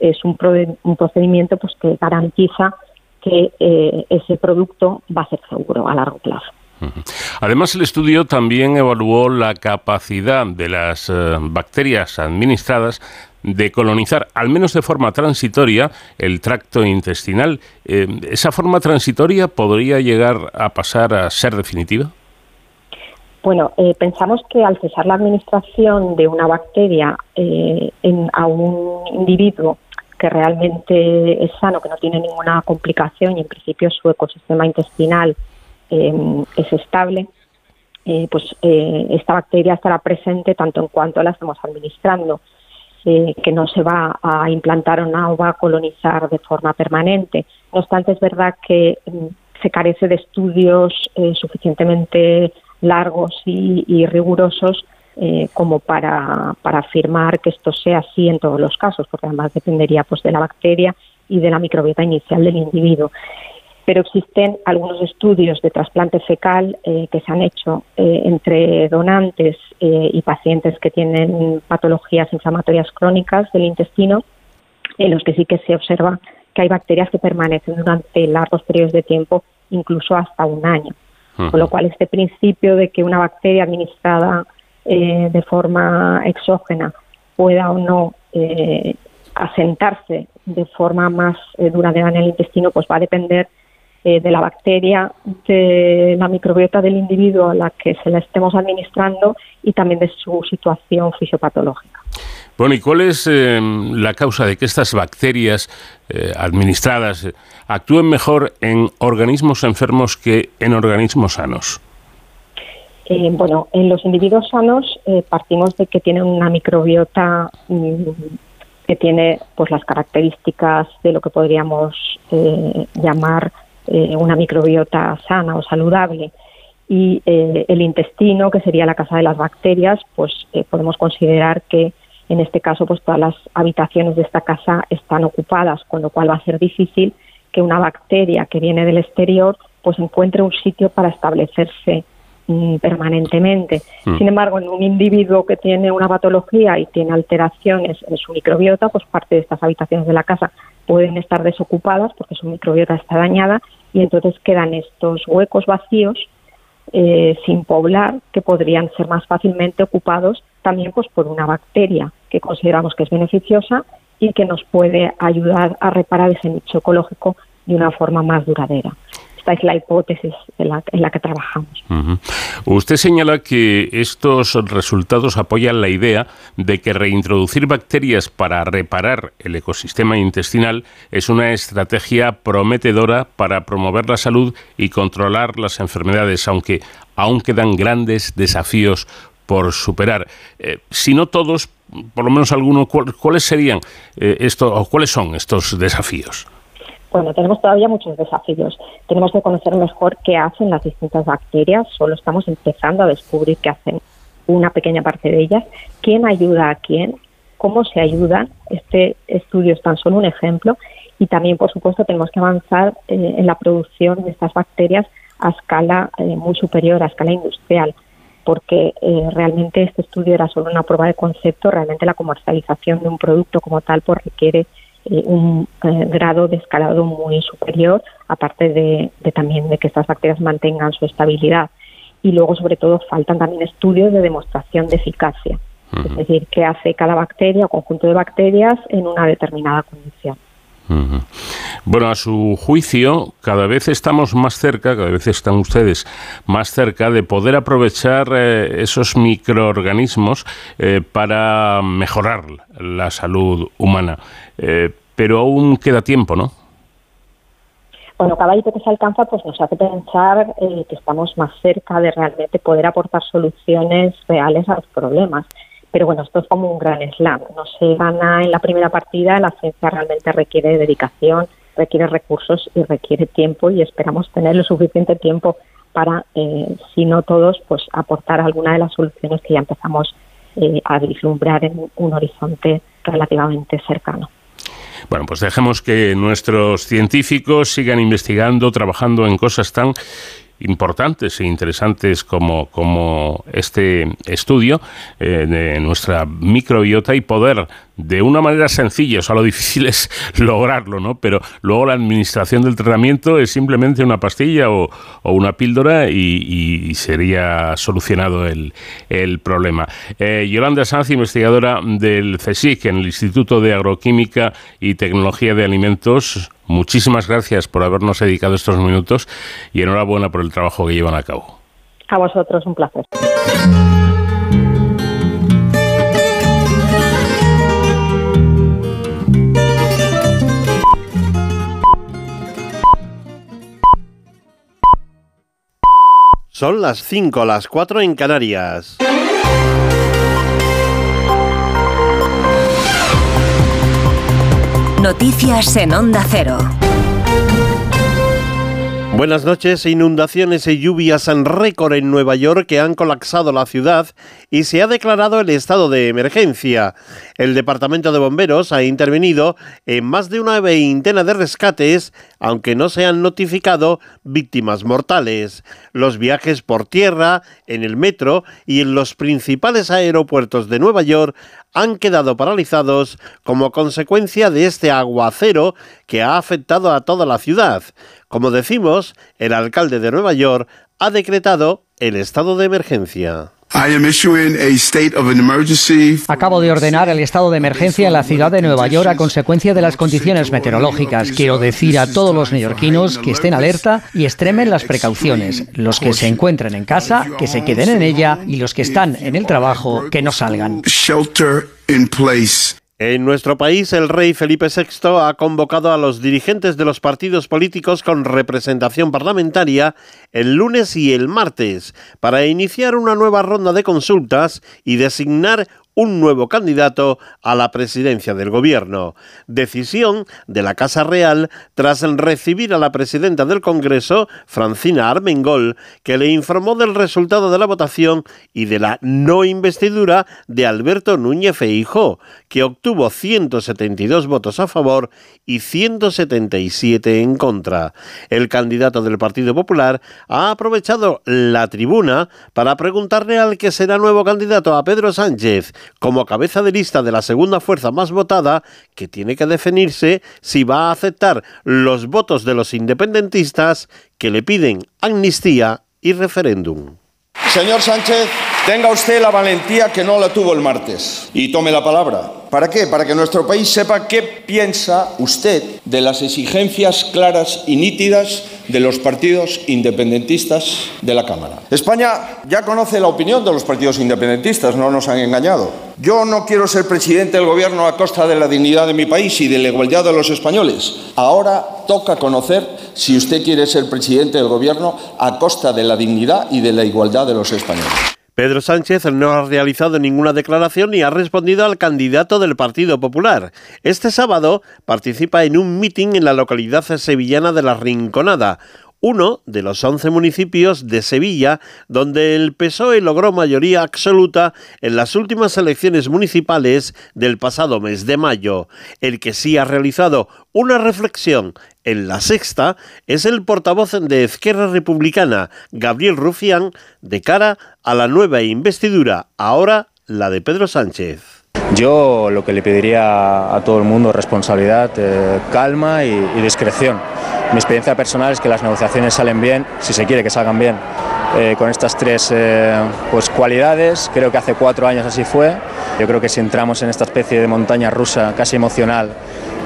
Es, un, procedimiento pues que garantiza que eh, ese producto va a ser seguro a largo plazo. Además, el estudio también evaluó la capacidad de las eh, bacterias administradas de colonizar, al menos de forma transitoria, el tracto intestinal. Eh, ¿Esa forma transitoria podría llegar a pasar a ser definitiva? Bueno, eh, pensamos que al cesar la administración de una bacteria en, a un individuo que realmente es sano, que no tiene ninguna complicación y en principio su ecosistema intestinal es estable, eh, pues eh, esta bacteria estará presente tanto en cuanto la estamos administrando, eh, que no se va a implantar o no va a colonizar de forma permanente. No obstante, es verdad que em, se carece de estudios suficientemente largos y, rigurosos como para, para, afirmar que esto sea así en todos los casos, porque además dependería pues de la bacteria y de la microbiota inicial del individuo pero existen algunos estudios de trasplante fecal eh, que se han hecho eh, entre donantes eh, y pacientes que tienen patologías inflamatorias crónicas del intestino, en los que sí que se observa que hay bacterias que permanecen durante largos periodos de tiempo, incluso hasta un año. Con lo cual, este principio de que una bacteria administrada de forma exógena pueda o no asentarse de forma más duradera en el intestino, pues va a depender eh, de la bacteria, de la microbiota del individuo a la que se la estemos administrando y también de su situación fisiopatológica. Bueno, ¿y cuál es eh, la causa de que estas bacterias eh, administradas actúen mejor en organismos enfermos que en organismos sanos? bueno, en los individuos sanos partimos de que tienen una microbiota mm, que tiene pues las características de lo que podríamos llamar eh, una microbiota sana o saludable y eh, el intestino, que sería la casa de las bacterias, pues eh, podemos considerar que en este caso pues todas las habitaciones de esta casa están ocupadas, con lo cual va a ser difícil que una bacteria que viene del exterior pues encuentre un sitio para establecerse mm, permanentemente. Mm. Sin embargo, en un individuo que tiene una patología y tiene alteraciones en su microbiota, pues parte de estas habitaciones de la casa pueden estar desocupadas porque su microbiota está dañada y entonces quedan estos huecos vacíos eh, sin poblar que podrían ser más fácilmente ocupados también pues por una bacteria que consideramos que es beneficiosa y que nos puede ayudar a reparar ese nicho ecológico de una forma más duradera. Esta es la hipótesis en la, que trabajamos. Usted señala que estos resultados apoyan la idea de que reintroducir bacterias para reparar el ecosistema intestinal es una estrategia prometedora para promover la salud y controlar las enfermedades, aunque aún quedan grandes desafíos por superar. Eh, si no todos, por lo menos algunos, ¿cuáles serían eh, estos o cuáles son estos desafíos? Bueno, tenemos todavía muchos desafíos. Tenemos que conocer mejor qué hacen las distintas bacterias. Solo estamos empezando a descubrir qué hacen una pequeña parte de ellas. ¿Quién ayuda a quién? ¿Cómo se ayudan? Este estudio es tan solo un ejemplo. Y también, por supuesto, tenemos que avanzar eh, en la producción de estas bacterias a escala eh, muy superior, a escala industrial porque eh, realmente este estudio era solo una prueba de concepto, realmente la comercialización de un producto como tal pues requiere eh, un eh, grado de escalado muy superior, aparte de, también de que estas bacterias mantengan su estabilidad. Y luego, sobre todo, faltan también estudios de demostración de eficacia, es decir, qué hace cada bacteria o conjunto de bacterias en una determinada condición. Bueno, a su juicio, cada vez estamos más cerca, cada vez están ustedes más cerca de poder aprovechar eh, esos microorganismos eh, para mejorar la salud humana. Eh, pero aún queda tiempo, ¿no? Bueno, cada hito que se alcanza pues nos hace pensar que estamos más cerca de realmente poder aportar soluciones reales a los problemas. Pero bueno, esto es como un gran slam. No se gana en la primera partida, la ciencia realmente requiere dedicación, requiere recursos y requiere tiempo y esperamos tener lo suficiente tiempo para, eh, si no todos, pues aportar alguna de las soluciones que ya empezamos eh, a vislumbrar en un horizonte relativamente cercano. Bueno, pues dejemos que nuestros científicos sigan investigando, trabajando en cosas tan importantes e interesantes como, como este estudio eh, de nuestra microbiota y poder de una manera sencilla, o sea, lo difícil [LAUGHS] es lograrlo, ¿no? Pero luego la administración del tratamiento es simplemente una pastilla o, una píldora y, sería solucionado el, problema. Eh, Yolanda Sanz, investigadora del CSIC, en el Instituto de Agroquímica y Tecnología de Alimentos, muchísimas gracias por habernos dedicado estos minutos y enhorabuena por el trabajo que llevan a cabo. A vosotros, un placer. Son las 5, las 4 en Canarias. Noticias en Onda Cero. Buenas noches. Inundaciones y lluvias en récord en Nueva York que han colapsado la ciudad y se ha declarado el estado de emergencia. El Departamento de Bomberos ha intervenido en más de una veintena de rescates, aunque no se han notificado víctimas mortales. Los viajes por tierra, en el metro y en los principales aeropuertos de Nueva York han quedado paralizados como consecuencia de este aguacero que ha afectado a toda la ciudad. Como decimos, el alcalde de Nueva York ha decretado el estado de emergencia. Acabo de ordenar el estado de emergencia en la ciudad de Nueva York a consecuencia de las condiciones meteorológicas. Quiero decir a todos los neoyorquinos que estén alerta y extremen las precauciones. Los que se encuentren en casa, que se queden en ella y los que están en el trabajo, que no salgan. En nuestro país, el rey Felipe VI ha convocado a los dirigentes de los partidos políticos con representación parlamentaria el lunes y el martes para iniciar una nueva ronda de consultas y designar un nuevo candidato a la presidencia del gobierno. Decisión de la Casa Real tras recibir a la presidenta del Congreso, Francina Armengol, que le informó del resultado de la votación y de la no investidura de Alberto Núñez Feijóo, que obtuvo 172 votos a favor y 177 en contra. El candidato del Partido Popular ha aprovechado la tribuna para preguntarle al que será nuevo candidato a Pedro Sánchez como cabeza de lista de la segunda fuerza más votada, que tiene que definirse si va a aceptar los votos de los independentistas que le piden amnistía y referéndum. Señor Sánchez, tenga usted la valentía que no la tuvo el martes y tome la palabra. ¿Para qué? Para que nuestro país sepa qué piensa usted de las exigencias claras y nítidas de los partidos independentistas de la Cámara. España ya conoce la opinión de los partidos independentistas, no nos han engañado. Yo no quiero ser presidente del Gobierno a costa de la dignidad de mi país y de la igualdad de los españoles. Ahora toca conocer si usted quiere ser presidente del Gobierno a costa de la dignidad y de la igualdad de los españoles. Pedro Sánchez no ha realizado ninguna declaración ni ha respondido al candidato del Partido Popular. Este sábado participa en un mitin en la localidad sevillana de La Rinconada, uno de los 11 municipios de Sevilla donde el PSOE logró mayoría absoluta en las últimas elecciones municipales del pasado mes de mayo. El que sí ha realizado una reflexión en la sexta es el portavoz de Izquierda Republicana, Gabriel Rufián, de cara a la nueva investidura, ahora la de Pedro Sánchez. Yo lo que le pediría a todo el mundo es responsabilidad, eh, calma y discreción mi experiencia personal es que las negociaciones salen bien, si se quiere que salgan bien, eh, con estas tres eh, pues, cualidades. Creo que hace cuatro años así fue. Yo creo que si entramos en esta especie de montaña rusa casi emocional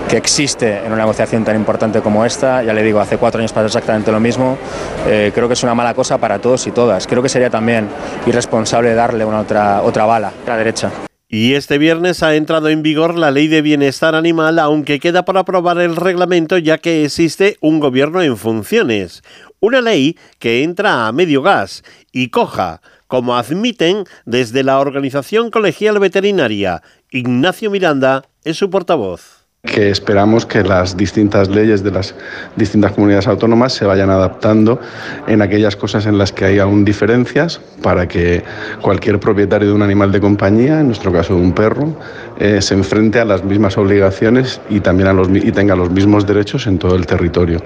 que existe en una negociación tan importante como esta, ya le digo, hace cuatro años pasó exactamente lo mismo, eh, creo que es una mala cosa para todos y todas. Creo que sería también irresponsable darle una otra, otra bala a la derecha. Y este viernes ha entrado en vigor la ley de bienestar animal, aunque queda por aprobar el reglamento ya que existe un gobierno en funciones. Una ley que entra a medio gas y coja, como admiten desde la Organización Colegial Veterinaria. Ignacio Miranda es su portavoz que esperamos que las distintas leyes de las distintas comunidades autónomas se vayan adaptando en aquellas cosas en las que hay aún diferencias para que cualquier propietario de un animal de compañía, en nuestro caso de un perro, eh, se enfrente a las mismas obligaciones y también a los, y tenga los mismos derechos en todo el territorio.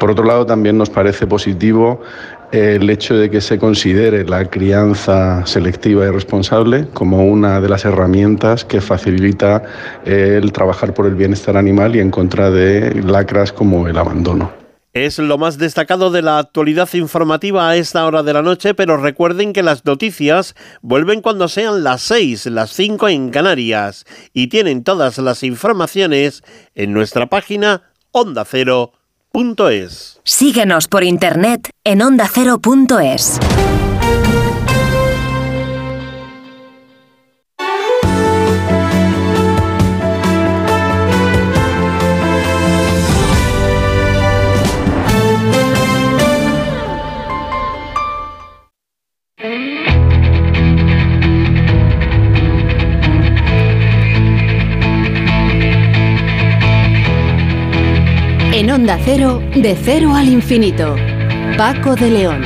Por otro lado, también nos parece positivo el hecho de que se considere la crianza selectiva y responsable como una de las herramientas que facilita el trabajar por el bienestar animal y en contra de lacras como el abandono. Es lo más destacado de la actualidad informativa a esta hora de la noche, pero recuerden que las noticias vuelven cuando sean las 6, las 5 en Canarias y tienen todas las informaciones en nuestra página ondacero.es. Síguenos por internet en ondacero.es. En Onda Cero, de cero al infinito. Paco de León.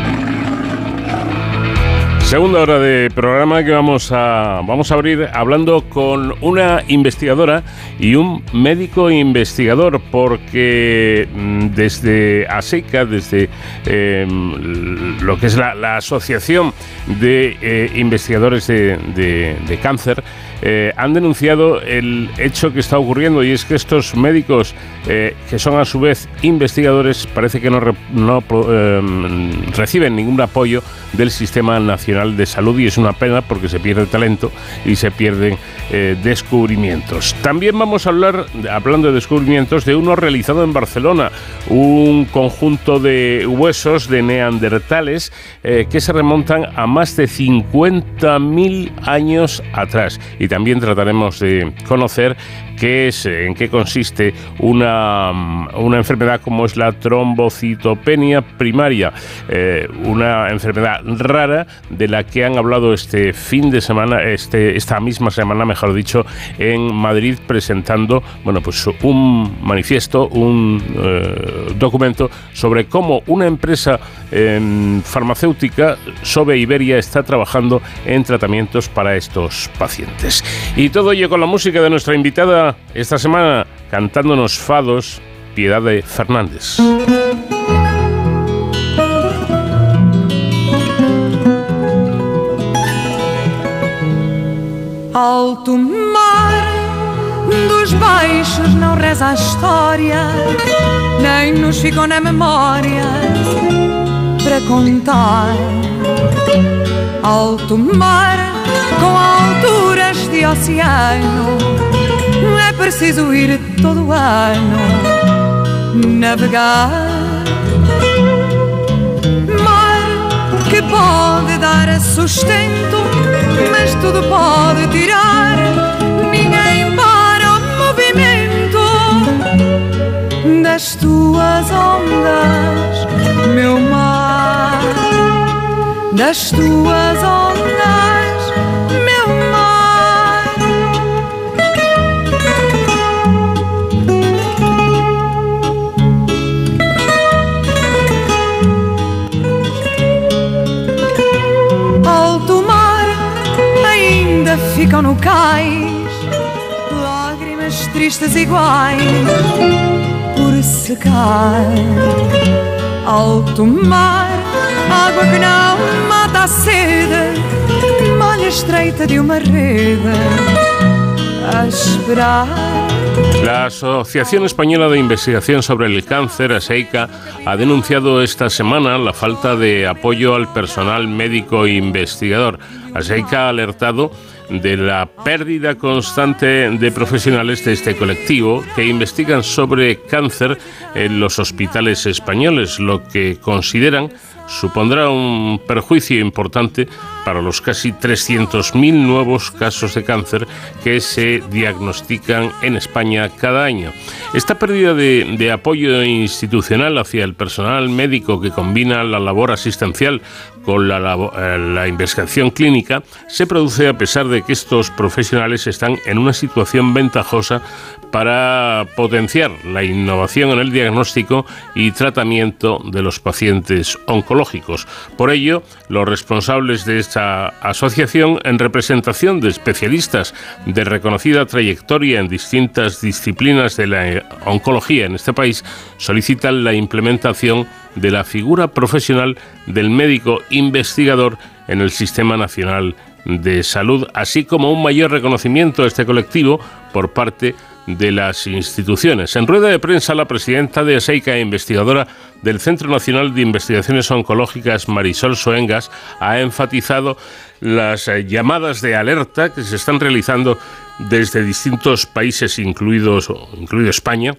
Segunda hora de programa que vamos a, vamos a abrir hablando con una investigadora y un médico investigador, porque mm, desde ASECA, desde em, lo que es la, Asociación de eh, Investigadores de Cáncer, eh, han denunciado el hecho que está ocurriendo y es que estos médicos eh, que son a su vez investigadores parece que no, em, reciben ningún apoyo del Sistema Nacional de Salud y es una pena porque se pierde talento y se pierden eh, descubrimientos. También vamos a hablar, hablando de descubrimientos, de uno realizado en Barcelona, un conjunto de huesos de neandertales que se remontan a más de 50.000 años atrás. Y también trataremos de conocer qué es, en qué consiste una, una enfermedad como es la trombocitopenia primaria, eh, una enfermedad rara de la que han hablado este fin de semana, este, esta misma semana, mejor dicho, en Madrid presentando, bueno, pues un manifiesto, un eh, documento sobre cómo una empresa em, farmacéutica, Sobe Iberia, está trabajando en tratamientos para estos pacientes. Y todo ello con la música de nuestra invitada esta semana cantándonos fados Piedad de Fernández. Alto mar dos baixos não reza a história, nem nos ficou na memória para contar. Alto mar com alturas de oceano preciso ir todo ano navegar. Mar que pode dar sustento, mas tudo pode tirar. Ninguém para o movimento das tuas ondas, meu mar, das tuas ondas. Ficam no cais lágrimas tristes iguais por secar. Alto mar, água que não mata a sede, malha estreita de uma rede a esperar. La Asociación Española de Investigación sobre el Cáncer, ASEICA, ha denunciado esta semana la falta de apoyo al personal médico e investigador. ASEICA ha alertado de la pérdida constante de profesionales de este colectivo que investigan sobre cáncer en los hospitales españoles, lo que consideran supondrá un perjuicio importante para los casi 300.000 nuevos casos de cáncer que se diagnostican en España cada año. Esta pérdida de, apoyo institucional hacia el personal médico que combina la labor asistencial con la, eh, la, investigación clínica se produce a pesar de que estos profesionales están en una situación ventajosa para potenciar la innovación en el diagnóstico y tratamiento de los pacientes oncológicos oncológicos. Por ello, los responsables de esta asociación, en representación de especialistas de reconocida trayectoria en distintas disciplinas de la oncología en este país, solicitan la implementación de la figura profesional del médico investigador en el Sistema Nacional de Salud, así como un mayor reconocimiento a este colectivo por parte de las instituciones. En rueda de prensa, la presidenta de ASEICA e investigadora del Centro Nacional de Investigaciones Oncológicas, Marisol Soengas, ha enfatizado las eh, llamadas de alerta que se están realizando desde distintos países, incluidos, incluido España,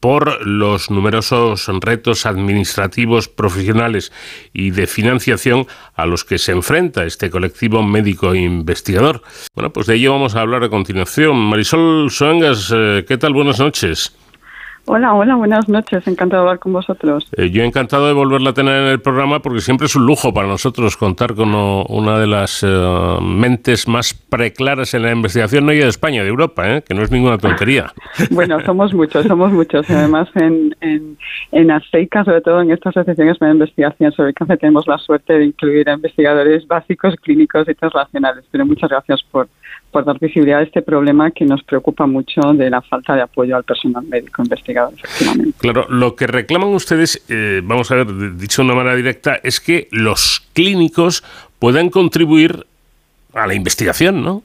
por los numerosos retos administrativos, profesionales y de financiación a los que se enfrenta este colectivo médico investigador. Bueno, pues de ello vamos a hablar a continuación. Marisol Soengas, eh, ¿qué tal? Buenas noches. Hola, hola, buenas noches. Encantado de hablar con vosotros. Eh, yo encantado de volverla a tener en el programa porque siempre es un lujo para nosotros contar con una de las eh, mentes más preclaras en la investigación, no ya de España, de Europa, ¿eh? que no es ninguna tontería. [LAUGHS] bueno, somos muchos, somos muchos. Y además en, en, en ASEICA, sobre todo en estas asociaciones de investigación sobre cáncer, tenemos la suerte de incluir a investigadores básicos, clínicos y transnacionales. Pero muchas gracias por, por dar visibilidad a este problema que nos preocupa mucho de la falta de apoyo al personal médico investigador, efectivamente. Claro, lo que reclaman ustedes, eh, vamos a ver, dicho de una manera directa, es que los clínicos puedan contribuir a la investigación, ¿no?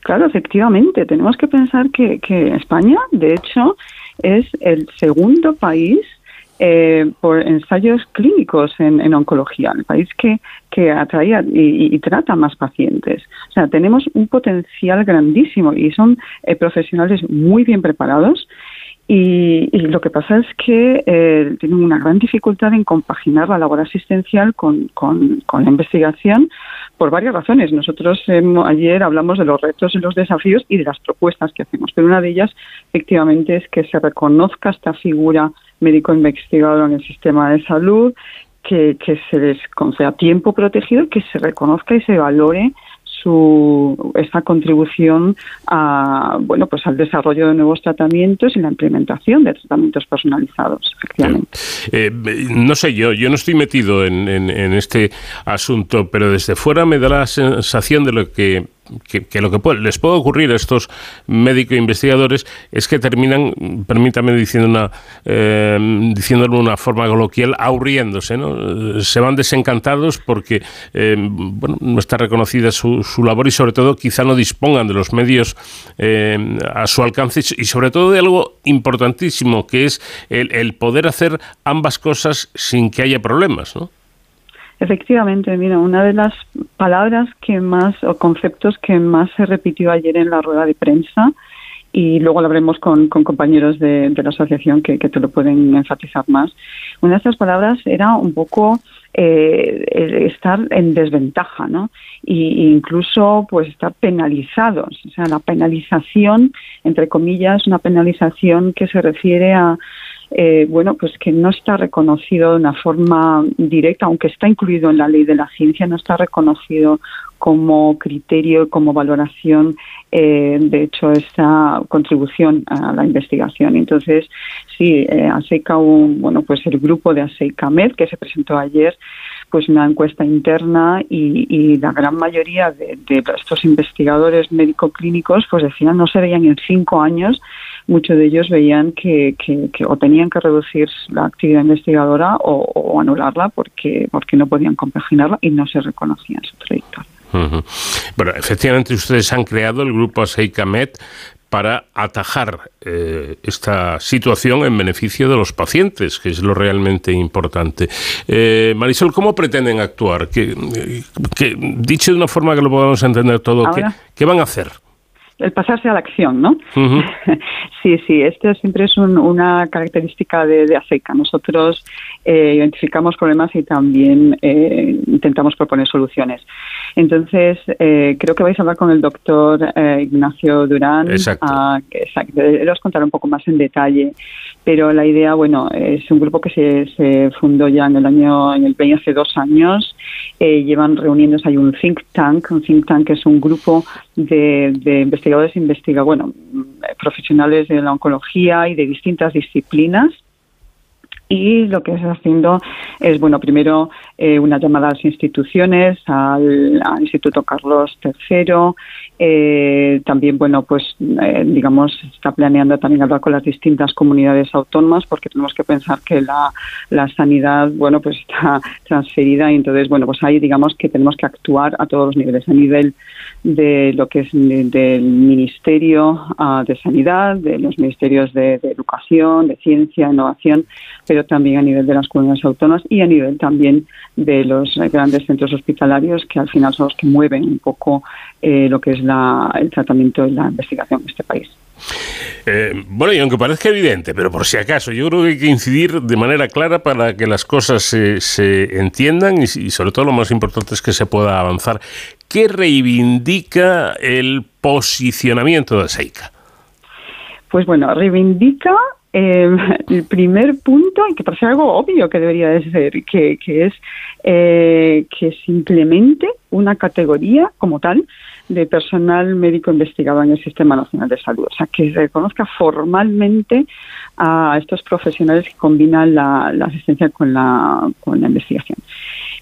Claro, efectivamente. Tenemos que pensar que, que España, de hecho, es el segundo país eh, por ensayos clínicos en, oncología, el país que, que atrae y, trata más pacientes. O sea, tenemos un potencial grandísimo y son eh, profesionales muy bien preparados. Y, lo que pasa es que eh, tienen una gran dificultad en compaginar la labor asistencial con, con, la investigación por varias razones. Nosotros ayer hablamos de los retos y los desafíos y de las propuestas que hacemos, pero una de ellas efectivamente es que se reconozca esta figura médico investigador en el sistema de salud, que, se les conceda tiempo protegido, que se reconozca y se valore su esta contribución a bueno pues al desarrollo de nuevos tratamientos y la implementación de tratamientos personalizados efectivamente. Eh, no sé yo yo no estoy metido en, en, este asunto pero desde fuera me da la sensación de lo que que, lo que les puede ocurrir a estos médicos investigadores es que terminan, permítame diciendo una, eh, diciéndolo de una forma coloquial, aburriéndose, ¿no? Se van desencantados porque eh, bueno, no está reconocida su, su, labor y sobre todo quizá no dispongan de los medios eh, a su alcance y sobre todo de algo importantísimo que es el, el poder hacer ambas cosas sin que haya problemas, ¿no? Efectivamente, mira, una de las palabras que más o conceptos que más se repitió ayer en la rueda de prensa y luego lo veremos con, compañeros de, la asociación que, te lo pueden enfatizar más. Una de estas palabras era un poco eh, estar en desventaja, ¿no? Y, incluso pues estar penalizados. O sea, la penalización, entre comillas, una penalización que se refiere a eh, bueno, pues que no está reconocido de una forma directa, aunque está incluido en la ley de la ciencia, no está reconocido como criterio, como valoración, eh, de hecho, esta contribución a la investigación. Entonces, sí, eh, ASEICA, un, bueno, pues el grupo de ASEICA MED que se presentó ayer, pues una encuesta interna y, la gran mayoría de, de estos investigadores médico-clínicos pues decían no se veían en cinco años muchos de ellos veían que, que, o tenían que reducir la actividad investigadora o, anularla porque, porque no podían compaginarla y no se reconocía su trayectoria. Bueno, efectivamente ustedes han creado el grupo ASEICAMET para atajar eh, esta situación en beneficio de los pacientes, que es lo realmente importante. Eh, Marisol, ¿cómo pretenden actuar? Que, que, dicho de una forma que lo podamos entender todo, ¿qué, van a hacer? El pasarse a la acción, ¿no? [LAUGHS] sí, sí, esto siempre es una característica de, de ASECA. Nosotros eh, identificamos problemas y también eh, intentamos proponer soluciones. Entonces, eh, creo que vais a hablar con el doctor Ignacio Durán. Exacto. A, exacto. Os contar un poco más en detalle. Pero la idea, bueno, es un grupo que se, se fundó ya en el año, en el PEI hace dos años. llevan reuniéndose, hay un think tank. Un think tank es un grupo de, de investigadores, investiga, bueno, profesionales de la oncología y de distintas disciplinas. Y lo que está haciendo es, bueno, primero eh, una llamada a las instituciones, al, Instituto Carlos III, eh, también, bueno, pues, eh, digamos, está planeando también hablar con las distintas comunidades autónomas, porque tenemos que pensar que la, la sanidad, bueno, pues está [LAUGHS] transferida y entonces, bueno, pues ahí digamos que tenemos que actuar a todos los niveles, a nivel de lo que es del Ministerio ah, de Sanidad, de los ministerios de, Educación, de Ciencia, Innovación, pero también a nivel de las comunidades autónomas y a nivel también de los grandes centros hospitalarios que al final son los que mueven un poco eh, lo que es el tratamiento y la investigación en este país. Eh, bueno, y aunque parezca evidente, pero por si acaso, yo creo que hay que incidir de manera clara para que las cosas se, se entiendan y, y, sobre todo lo más importante es que se pueda avanzar. ¿Qué reivindica el posicionamiento de Seika? Pues bueno, reivindica eh, el primer punto, y que parece algo obvio que debería de ser, que, que es eh, que simplemente una categoría como tal de personal médico investigado en el Sistema Nacional de Salud. O sea, que reconozca formalmente a estos profesionales que combinan la, la asistencia con la, con la investigación.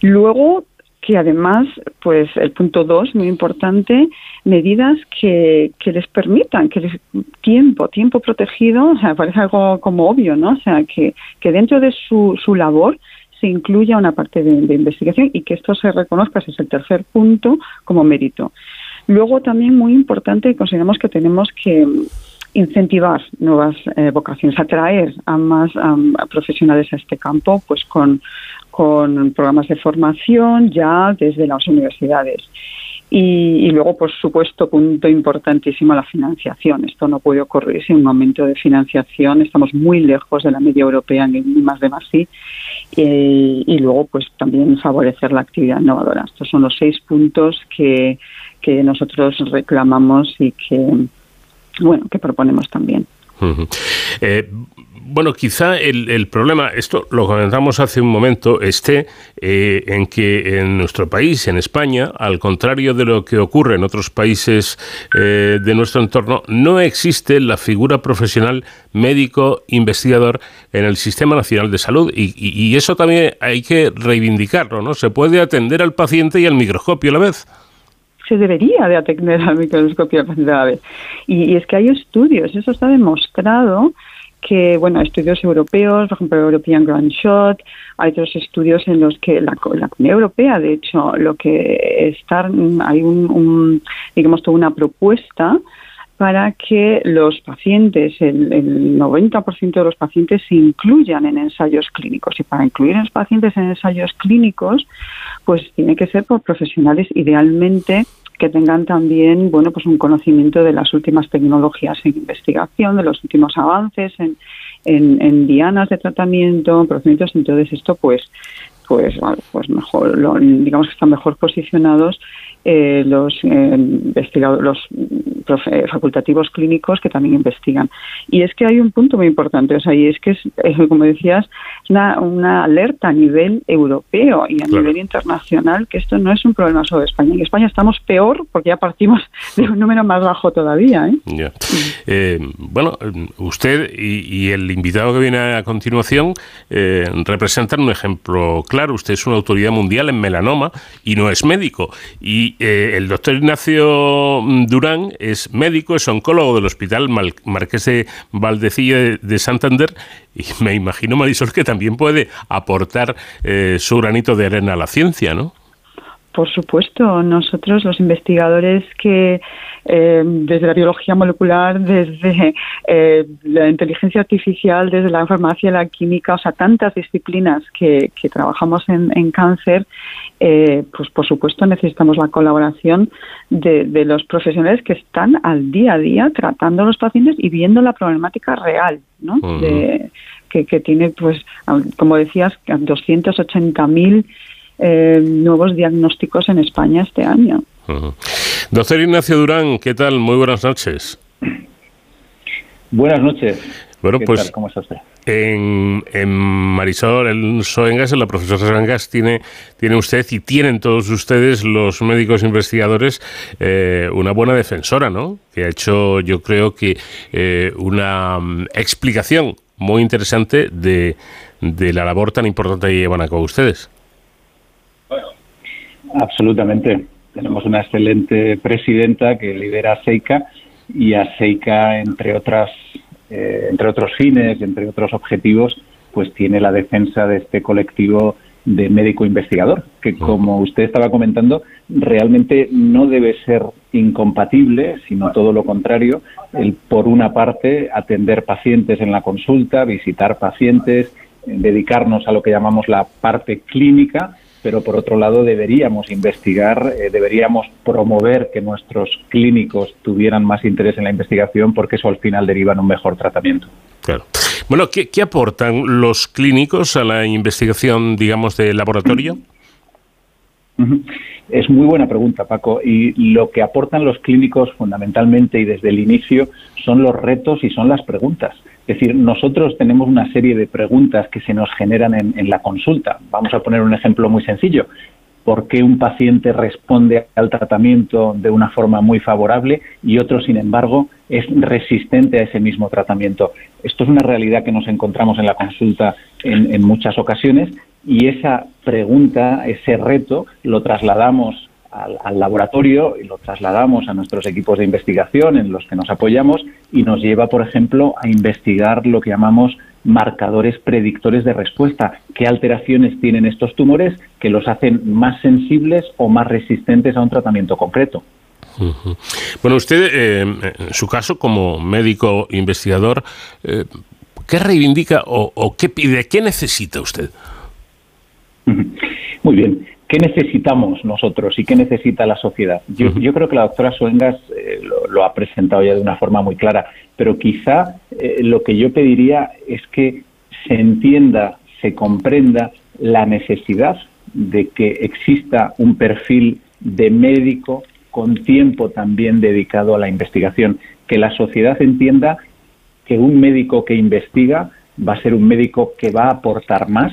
Luego, que además, pues el punto dos, muy importante, medidas que, que les permitan, que les tiempo, tiempo protegido, o sea, parece algo como obvio, ¿no? O sea, que, que dentro de su, su labor se incluya una parte de, investigación y que esto se reconozca, ese es el tercer punto, como mérito. Luego también muy importante, consideramos que tenemos que incentivar nuevas eh, vocaciones, atraer a más profesionales a este campo, pues con, con programas de formación ya desde las universidades. Y, luego, por supuesto, punto importantísimo, la financiación. Esto no puede ocurrir sin un aumento de financiación. Estamos muy lejos de la media europea en más de más sí. y luego, pues también favorecer la actividad innovadora. Estos son los seis puntos que, que nosotros reclamamos y que, bueno, que proponemos también. Eh, bueno, quizá el, problema, esto lo comentamos hace un momento, esté eh, en que en nuestro país, en España, al contrario de lo que ocurre en otros países eh, de nuestro entorno, no existe la figura profesional médico investigador en el Sistema Nacional de Salud y, y eso también hay que reivindicarlo, ¿no? Se puede atender al paciente y al microscopio a la vez se debería de atender al microscopio a la vez. Y, es que hay estudios, eso está demostrado que, bueno, estudios europeos, por ejemplo, European Grand Shot, hay otros estudios en los que la, la Comunidad Europea, de hecho, lo que está, hay un, digamos, toda una propuesta para que los pacientes, el, el 90% de los pacientes se incluyan en ensayos clínicos. Y para incluir a los pacientes en ensayos clínicos, pues tiene que ser por profesionales idealmente que tengan también bueno pues un conocimiento de las últimas tecnologías en investigación, de los últimos avances en, en, dianas de tratamiento, procedimientos, entonces esto pues pues pues mejor digamos que están mejor posicionados eh, los eh, investigadores, los facultativos clínicos que también investigan. Y es que hay un punto muy importante, o sea, y es que, es, eh, como decías, una, una alerta a nivel europeo y a nivel internacional que esto no es un problema solo de España. En España estamos peor porque ya partimos [LAUGHS] de un número más bajo todavía. bueno, usted y, el invitado que viene a continuación representan un ejemplo claro. Usted es una autoridad mundial en melanoma y no es médico. Y eh, el doctor Ignacio mm, Durán es médico, es oncólogo del Hospital Marqués de Valdecilla de, Santander y me imagino, Marisol, que también puede aportar eh, su granito de arena a la ciencia, ¿no? Por supuesto, nosotros los investigadores que eh, desde la biología molecular, desde eh, la inteligencia artificial, desde la farmacia, la química, o sea, tantas disciplinas que, trabajamos en, cáncer, eh, pues por supuesto necesitamos la colaboración de, los profesionales que están al día a día tratando a los pacientes y viendo la problemática real, ¿no? que, que tiene, pues, como decías, 280.000 eh, nuevos diagnósticos en España este año. Doctor Ignacio Durán, ¿qué tal? Muy buenas noches. Buenas noches. Bueno, pues, ¿Cómo está usted? En, Marisol, en Soengas, en la profesora Soengas, tiene, tiene usted y tienen todos ustedes, los médicos investigadores, eh, una buena defensora, ¿no? Que ha hecho, yo creo que, eh, una mm, explicación muy interesante de, de la labor tan importante que llevan a cabo ustedes. Absolutamente. Tenemos una excelente presidenta que lidera Seika y a Seika, entre otras, eh, entre otros fines, entre otros objetivos, pues tiene la defensa de este colectivo de médico investigador, que como usted estaba comentando, realmente no debe ser incompatible, sino todo lo contrario, el por una parte atender pacientes en la consulta, visitar pacientes, dedicarnos a lo que llamamos la parte clínica, pero por otro lado deberíamos investigar, eh, deberíamos promover que nuestros clínicos tuvieran más interés en la investigación porque eso al final deriva en un mejor tratamiento. Claro. Bueno, ¿qué, aportan los clínicos a la investigación, digamos, de laboratorio? Es muy buena pregunta, Paco. Y lo que aportan los clínicos fundamentalmente y desde el inicio son los retos y son las preguntas. Es decir, nosotros tenemos una serie de preguntas que se nos generan en, la consulta. Vamos a poner un ejemplo muy sencillo por qué un paciente responde al tratamiento de una forma muy favorable y otro, sin embargo, es resistente a ese mismo tratamiento. Esto es una realidad que nos encontramos en la consulta en, muchas ocasiones y esa pregunta, ese reto, lo trasladamos al, laboratorio y lo trasladamos a nuestros equipos de investigación en los que nos apoyamos y nos lleva, por ejemplo, a investigar lo que llamamos marcadores predictores de respuesta. ¿Qué alteraciones tienen estos tumores que los hacen más sensibles o más resistentes a un tratamiento concreto? Bueno, usted, eh, en su caso, como médico investigador, eh, ¿qué reivindica o, qué pide, qué necesita usted? [LAUGHS] Muy bien. ¿Qué necesitamos nosotros y qué necesita la sociedad? Yo, creo que la doctora Suengas eh, lo, ha presentado ya de una forma muy clara, pero quizá eh, lo que yo pediría es que se entienda, se comprenda la necesidad de que exista un perfil de médico con tiempo también dedicado a la investigación, que la sociedad entienda que un médico que investiga va a ser un médico que va a aportar más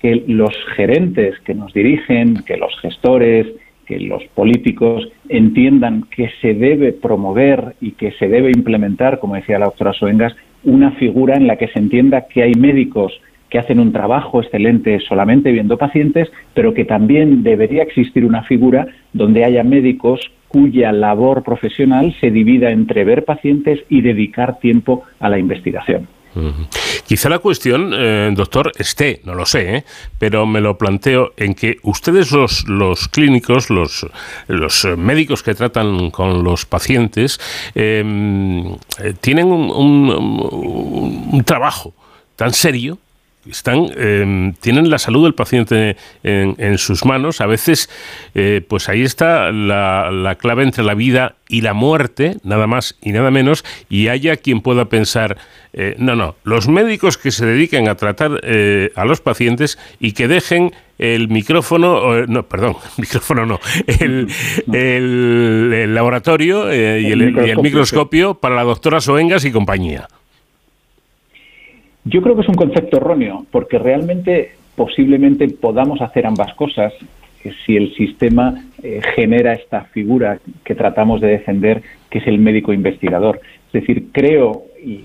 que los gerentes que nos dirigen, que los gestores, que los políticos entiendan que se debe promover y que se debe implementar, como decía la doctora Soengas, una figura en la que se entienda que hay médicos que hacen un trabajo excelente solamente viendo pacientes, pero que también debería existir una figura donde haya médicos cuya labor profesional se divida entre ver pacientes y dedicar tiempo a la investigación. Quizá la cuestión, eh, doctor, esté, no lo sé, ¿eh? pero me lo planteo en que ustedes los, los clínicos, los, los médicos que tratan con los pacientes, em, eh, tienen un trabajo tan serio están em, tienen la salud del paciente en, sus manos. A veces, eh, pues ahí está la, clave entre la vida y la muerte, nada más y nada menos, y haya quien pueda pensar, eh, no, no, los médicos que se dediquen a tratar eh, a los pacientes y que dejen el micrófono, no, perdón, [LAUGHS] micrófono no, el, el, laboratorio y, el, y el microscopio para la doctora Soengas y compañía. Yo creo que es un concepto erróneo, porque realmente posiblemente podamos hacer ambas cosas si el sistema eh, genera esta figura que tratamos de defender, que es el médico investigador. Es decir, creo, y,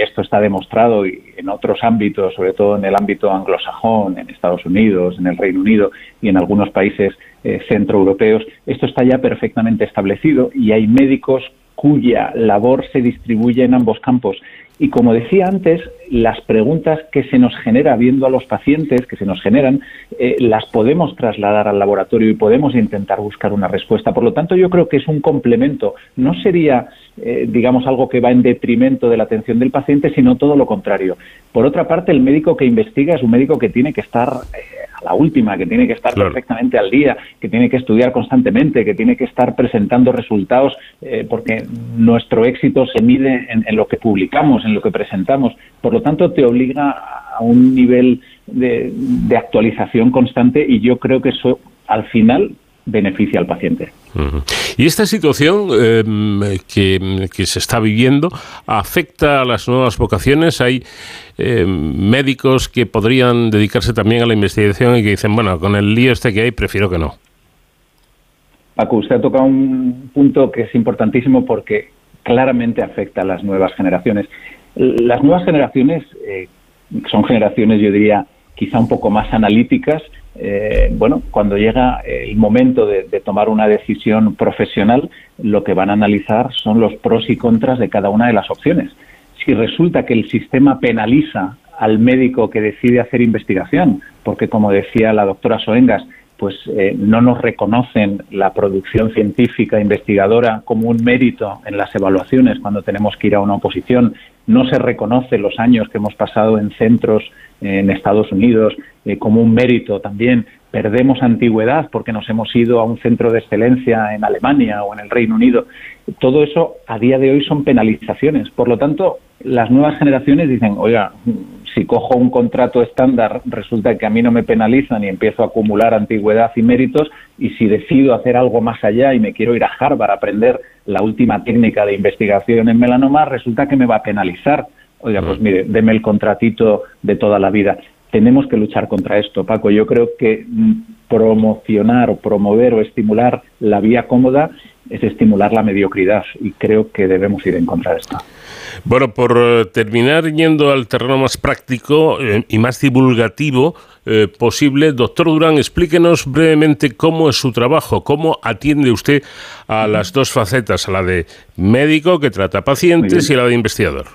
esto está demostrado en otros ámbitos, sobre todo en el ámbito anglosajón, en Estados Unidos, en el Reino Unido y en algunos países eh, centroeuropeos, esto está ya perfectamente establecido y hay médicos cuya labor se distribuye en ambos campos. Y como decía antes, las preguntas que se nos genera viendo a los pacientes, que se nos generan, eh, las podemos trasladar al laboratorio y podemos intentar buscar una respuesta. Por lo tanto, yo creo que es un complemento. No sería, eh, digamos, algo que va en detrimento de la atención del paciente, sino todo lo contrario. Por otra parte, el médico que investiga es un médico que tiene que estar eh, la última, que tiene que estar perfectamente al día, que tiene que estudiar constantemente, que tiene que estar presentando resultados, porque nuestro éxito se mide en, en lo que publicamos, lo que presentamos. Por lo tanto, te obliga a un nivel de, actualización constante y yo creo que eso al final beneficia al paciente. Y esta situación em, que, se está viviendo afecta a las nuevas vocaciones. Hay em, médicos que podrían dedicarse también a la investigación y que dicen, bueno, con el lío este que hay, prefiero que no. Paco, usted ha tocado un punto que es importantísimo porque claramente afecta a las nuevas generaciones. Las nuevas generaciones eh, son generaciones, yo diría, quizá un poco más analíticas. Eh, bueno, cuando llega el momento de, tomar una decisión profesional, lo que van a analizar son los pros y contras de cada una de las opciones. Si resulta que el sistema penaliza al médico que decide hacer investigación, porque como decía la doctora Soengas, pues eh, no nos reconocen la producción científica investigadora como un mérito en las evaluaciones cuando tenemos que ir a una oposición, no se reconoce los años que hemos pasado en centros en Estados Unidos eh, como un mérito también, perdemos antigüedad porque nos hemos ido a un centro de excelencia en Alemania o en el Reino Unido. Todo eso a día de hoy son penalizaciones. Por lo tanto, las nuevas generaciones dicen, oiga, si cojo un contrato estándar, resulta que a mí no me penalizan y empiezo a acumular antigüedad y méritos, y si decido hacer algo más allá y me quiero ir a Harvard a aprender la última técnica de investigación en melanoma, resulta que me va a penalizar. Oiga, pues mire, deme el contratito de toda la vida. Tenemos que luchar contra esto, Paco. Yo creo que mm, promocionar o promover o estimular la vía cómoda es estimular la mediocridad y creo que debemos ir en contra de esto. Bueno, por eh, terminar yendo al terreno más práctico eh, y más divulgativo eh, posible, doctor Durán, explíquenos brevemente cómo es su trabajo, cómo atiende usted a las dos facetas, a la de médico que trata pacientes y a la de investigador.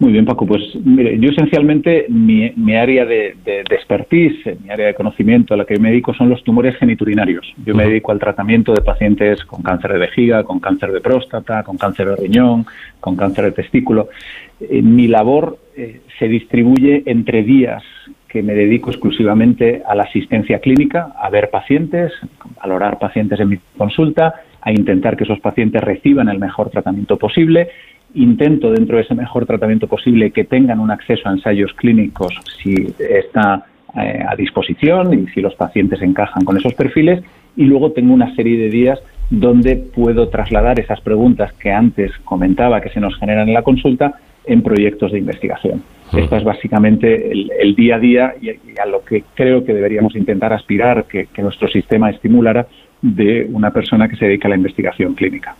Muy bien, Paco. Pues mire, yo esencialmente mi, mi área de, de, expertise, mi área de conocimiento a la que me dedico son los tumores geniturinarios. Yo me dedico al tratamiento de pacientes con cáncer de vejiga, con cáncer de próstata, con cáncer de riñón, con cáncer de testículo. Eh, mi labor eh, se distribuye entre días que me dedico exclusivamente a la asistencia clínica, a ver pacientes, a valorar pacientes en mi consulta, a intentar que esos pacientes reciban el mejor tratamiento posible intento dentro de ese mejor tratamiento posible que tengan un acceso a ensayos clínicos si está eh, a disposición y si los pacientes encajan con esos perfiles y luego tengo una serie de días donde puedo trasladar esas preguntas que antes comentaba que se nos generan en la consulta en proyectos de investigación. Esto es básicamente el, día a día y, a lo que creo que deberíamos intentar aspirar que, que nuestro sistema estimulara de una persona que se dedica a la investigación clínica.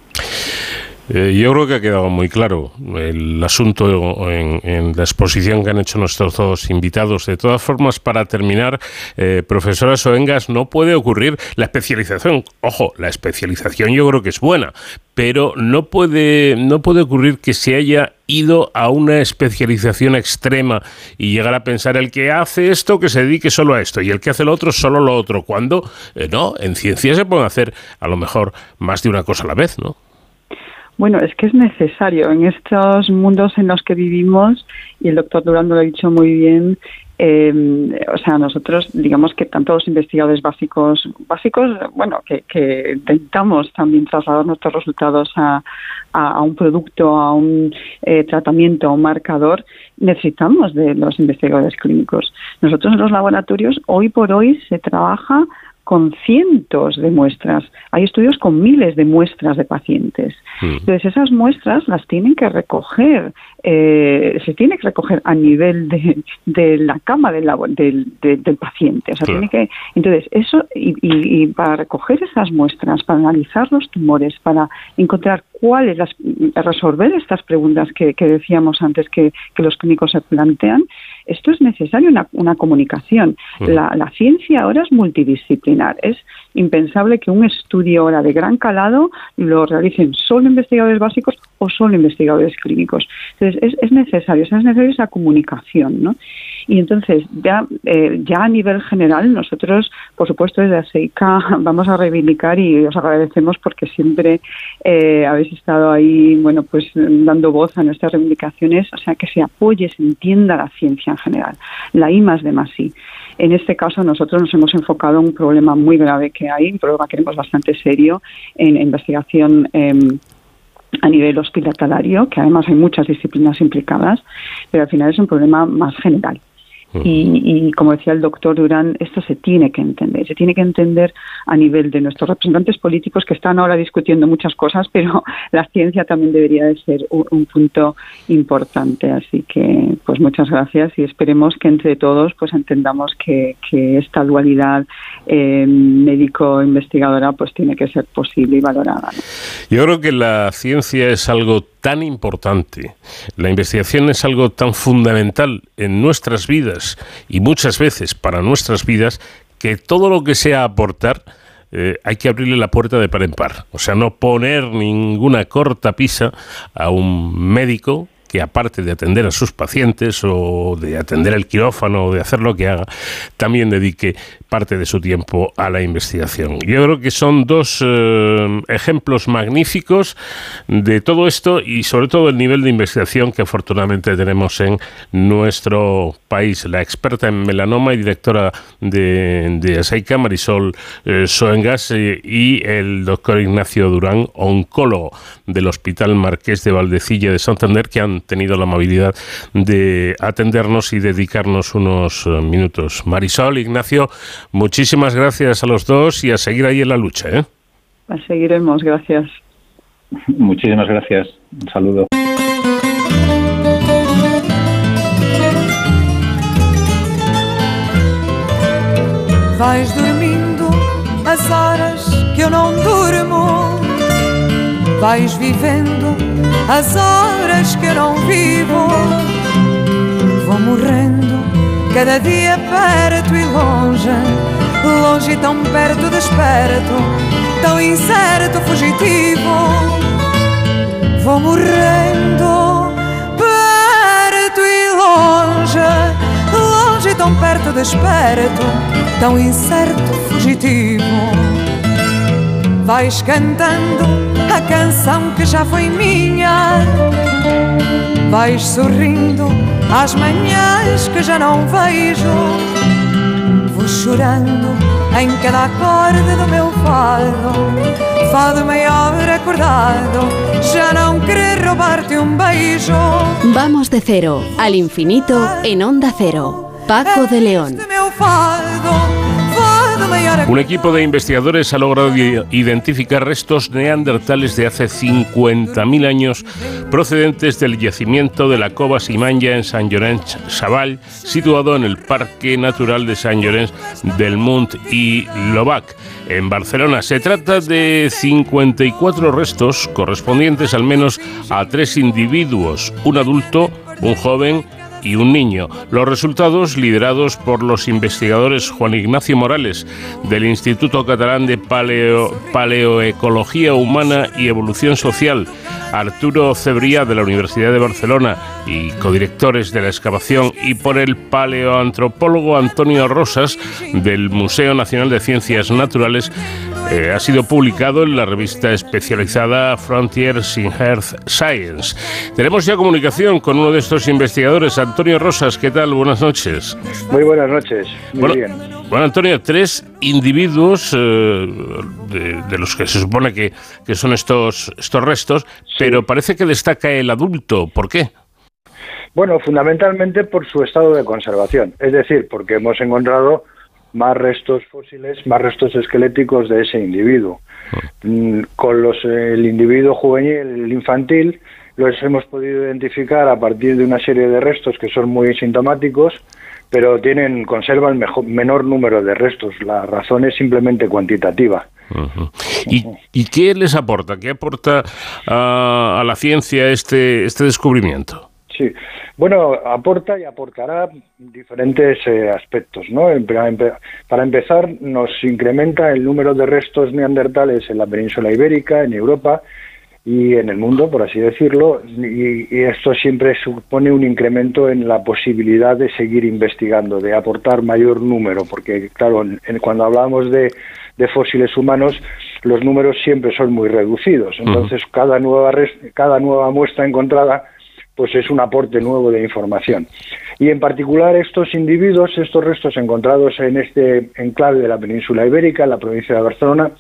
Eh, yo creo que ha quedado muy claro el asunto en, la exposición que han hecho nuestros dos invitados. De todas formas, para terminar, eh, profesora Soengas, no puede ocurrir la especialización. Ojo, la especialización yo creo que es buena, pero no puede, no puede ocurrir que se haya ido a una especialización extrema y llegar a pensar el que hace esto que se dedique solo a esto y el que hace lo otro solo lo otro, cuando eh, no, en ciencia se pueden hacer a lo mejor más de una cosa a la vez, ¿no? Bueno, es que es necesario en estos mundos en los que vivimos, y el doctor Durán lo ha dicho muy bien, eh, o sea, nosotros, digamos que tanto los investigadores básicos, básicos, bueno, que, intentamos también trasladar nuestros resultados a, un producto, a un eh, tratamiento, a un marcador, necesitamos de los investigadores clínicos. Nosotros en los laboratorios, hoy por hoy, se trabaja con cientos de muestras. Hay estudios con miles de muestras de pacientes. Mm. Entonces, esas muestras las tienen que recoger, eh, se tiene que recoger a nivel de, la cama del, del, paciente. O sea, tiene que, entonces, eso, y, para recoger esas muestras, para analizar los tumores, para encontrar cuáles, las, resolver estas preguntas que, decíamos antes que, que los clínicos se plantean, esto es necesario una, una comunicación. La, la, ciencia ahora es multidisciplinar. Es impensable que un estudio ahora de gran calado lo realicen solo investigadores básicos o solo investigadores clínicos. Entonces, es, es necesario, es necesaria esa comunicación, ¿no? Y entonces, ya, eh, ya a nivel general, nosotros, por supuesto, desde ASEICA [LAUGHS] vamos a reivindicar y os agradecemos porque siempre eh, habéis estado ahí, bueno, pues dando voz a nuestras reivindicaciones, o sea, que se apoye, se entienda la ciencia en general, la I más de más I. En este caso, nosotros nos hemos enfocado en un problema muy grave que hay, un problema que tenemos bastante serio en investigación. Em, a nivel hospitalario, que además hay muchas disciplinas implicadas, pero al final es un problema más general. Y, como decía el doctor Durán, esto se tiene que entender, se tiene que entender a nivel de nuestros representantes políticos que están ahora discutiendo muchas cosas, [LAUGHS] pero la ciencia también debería de ser un, punto importante. Así que, pues muchas gracias y esperemos que entre todos pues entendamos que, esta dualidad eh, médico-investigadora pues tiene que ser posible y valorada. Yo creo que la ciencia es algo tan importante, la investigación es algo tan fundamental en nuestras vidas y muchas veces para nuestras vidas que todo lo que sea aportar eh, hay que abrirle la puerta de par en par. O sea, no poner ninguna corta pisa a un médico que aparte de atender a sus pacientes o de atender el quirófano o de hacer lo que haga, también dedique parte de su tiempo a la investigación. Yo creo que son dos eh, ejemplos magníficos de todo esto y sobre todo el nivel de investigación que afortunadamente tenemos en nuestro país. La experta en melanoma y directora de, de Asaica, Marisol eh, Soengas, eh, y el doctor Ignacio Durán, oncólogo del Hospital Marqués de Valdecilla de Santander, que han tenido la amabilidad de atendernos y dedicarnos unos minutos. Marisol, Ignacio, Muchísimas gracias a los dos y a seguir ahí en la lucha. ¿eh? Seguiremos, gracias. Muchísimas gracias. Un saludo. Vais dormindo as horas que eu não durmo. Vais vivendo as horas que eu não vivo. Vou morrendo cada dia perto e longe, longe e tão perto, desperto, tão incerto, fugitivo. Vou morrendo perto e longe, longe e tão perto, desperto, tão incerto, fugitivo. Vais cantando a canção que já foi minha. Vais sorrindo às manhãs que já não vejo. Vou chorando em cada acorde do meu fado. Fado maior acordado, já não querer roubar-te um beijo. Vamos de cero al infinito en Onda Cero. Paco de León. Meu fado, Un equipo de investigadores ha logrado identificar restos neandertales de hace 50.000 años procedentes del yacimiento de la Cova Simanya en San Llorenç Savall, situado en el Parque Natural de San Llorenç del Munt y Lobac, en Barcelona. Se trata de 54 restos correspondientes al menos a tres individuos, un adulto, un joven y un niño. Los resultados, liderados por los investigadores Juan Ignacio Morales del Instituto Catalán de Paleo, Paleoecología Humana y Evolución Social, Arturo Cebría de la Universidad de Barcelona y codirectores de la excavación, y por el paleoantropólogo Antonio Rosas del Museo Nacional de Ciencias Naturales, eh, ha sido publicado en la revista especializada Frontiers in Earth Science. Tenemos ya comunicación con uno de estos investigadores, Antonio Rosas. ¿Qué tal? Buenas noches. Muy buenas noches. Muy bueno, bien. Bueno, Antonio, tres individuos eh, de, los que se supone que, que son estos, estos restos, pero parece que destaca el adulto. ¿Por qué? Bueno, fundamentalmente por su estado de conservación, es decir, porque hemos encontrado más restos fósiles, más restos esqueléticos de ese individuo. Mm, con los, el individuo juvenil, el infantil, los hemos podido identificar a partir de una serie de restos que son muy sintomáticos, pero tienen conservan mejor, menor número de restos. La razón es simplemente cuantitativa. ¿Y, qué les aporta? ¿Qué aporta a, a la ciencia este, este descubrimiento? Sí, bueno, aporta y aportará diferentes eh, aspectos, ¿no? Para empezar, nos incrementa el número de restos neandertales en la península ibérica, en Europa y en el mundo, por así decirlo, y, esto siempre supone un incremento en la posibilidad de seguir investigando, de aportar mayor número, porque claro, cuando hablamos de, fósiles humanos, los números siempre son muy reducidos, entonces cada nueva cada nueva muestra encontrada pues es un aporte nuevo de información. Y en particular estos individuos, estos restos encontrados en este enclave de la península ibérica, en la provincia de Barcelona,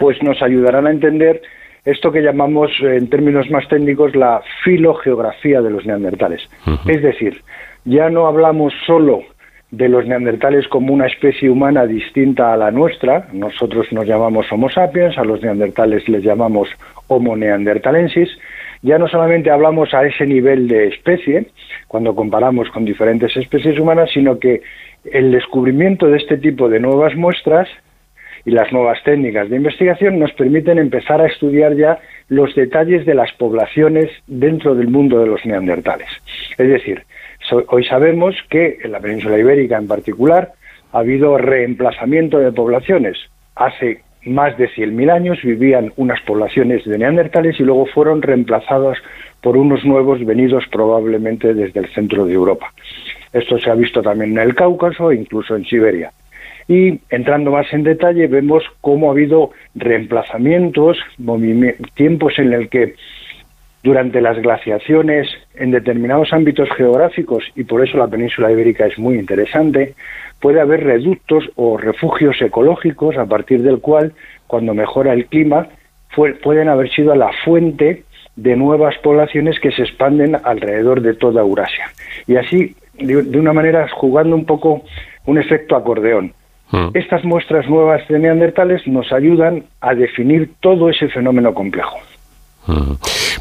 pues nos ayudarán a entender esto que llamamos en términos más técnicos la filogeografía de los neandertales. Es decir, ya no hablamos solo de los neandertales como una especie humana distinta a la nuestra, nosotros nos llamamos Homo sapiens, a los neandertales les llamamos Homo neandertalensis, ya no solamente hablamos a ese nivel de especie, cuando comparamos con diferentes especies humanas, sino que el descubrimiento de este tipo de nuevas muestras y las nuevas técnicas de investigación nos permiten empezar a estudiar ya los detalles de las poblaciones dentro del mundo de los neandertales. Es decir, hoy sabemos que en la península ibérica en particular ha habido reemplazamiento de poblaciones. Hace más de 100.000 años vivían unas poblaciones de neandertales y luego fueron reemplazadas por unos nuevos venidos probablemente desde el centro de Europa. Esto se ha visto también en el Cáucaso e incluso en Siberia. Y entrando más en detalle, vemos cómo ha habido reemplazamientos, tiempos en el que durante las glaciaciones en determinados ámbitos geográficos, y por eso la península ibérica es muy interesante, puede haber reductos o refugios ecológicos a partir del cual, cuando mejora el clima, pueden haber sido la fuente de nuevas poblaciones que se expanden alrededor de toda Eurasia. Y así, de, una manera, jugando un poco un efecto acordeón. Mm. Estas muestras nuevas de neandertales nos ayudan a definir todo ese fenómeno complejo.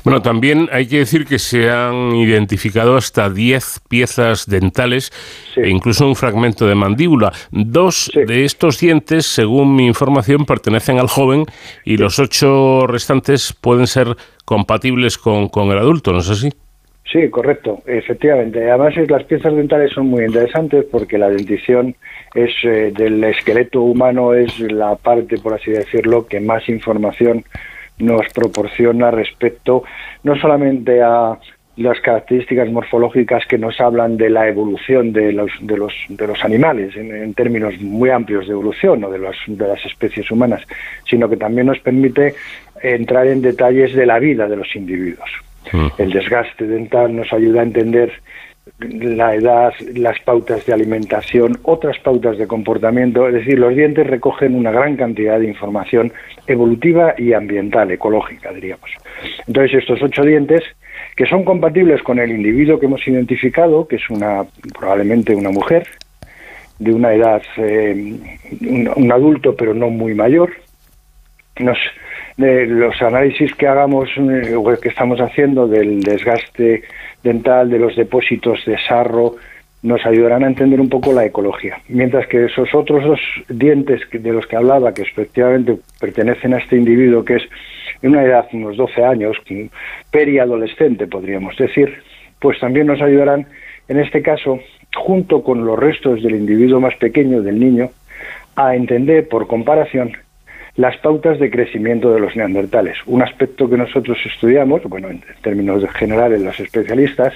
Bueno, también hay que decir que se han identificado hasta 10 piezas dentales e incluso un fragmento de mandíbula. Dos de estos dientes, según mi información, pertenecen al joven y los ocho restantes pueden ser compatibles con, el adulto, ¿no es así? Sí, correcto, efectivamente. Además, las piezas dentales son muy interesantes porque la dentición es eh, del esqueleto humano es la parte, por así decirlo, que más información nos proporciona respecto no solamente a las características morfológicas que nos hablan de la evolución de los, de los, de los animales en, términos muy amplios de evolución o de, de las especies humanas, sino que también nos permite entrar en detalles de la vida de los individuos. El desgaste dental nos ayuda a entender la edad, las pautas de alimentación, otras pautas de comportamiento, es decir, los dientes recogen una gran cantidad de información evolutiva y ambiental, ecológica, diríamos. Entonces, estos ocho dientes, que son compatibles con el individuo que hemos identificado, que es una probablemente una mujer, de una edad, eh, un, adulto pero no muy mayor, nos, los análisis que hagamos, eh, que estamos haciendo del desgaste dental, de los depósitos de sarro, nos ayudarán a entender un poco la ecología. Mientras que esos otros dos dientes de los que hablaba, que efectivamente pertenecen a este individuo, que es en una edad, unos 12 años, periadolescente podríamos decir, pues también nos ayudarán, en este caso, junto con los restos del individuo más pequeño, del niño, a entender por comparación las pautas de crecimiento de los neandertales. Un aspecto que nosotros estudiamos, bueno, en términos generales los especialistas,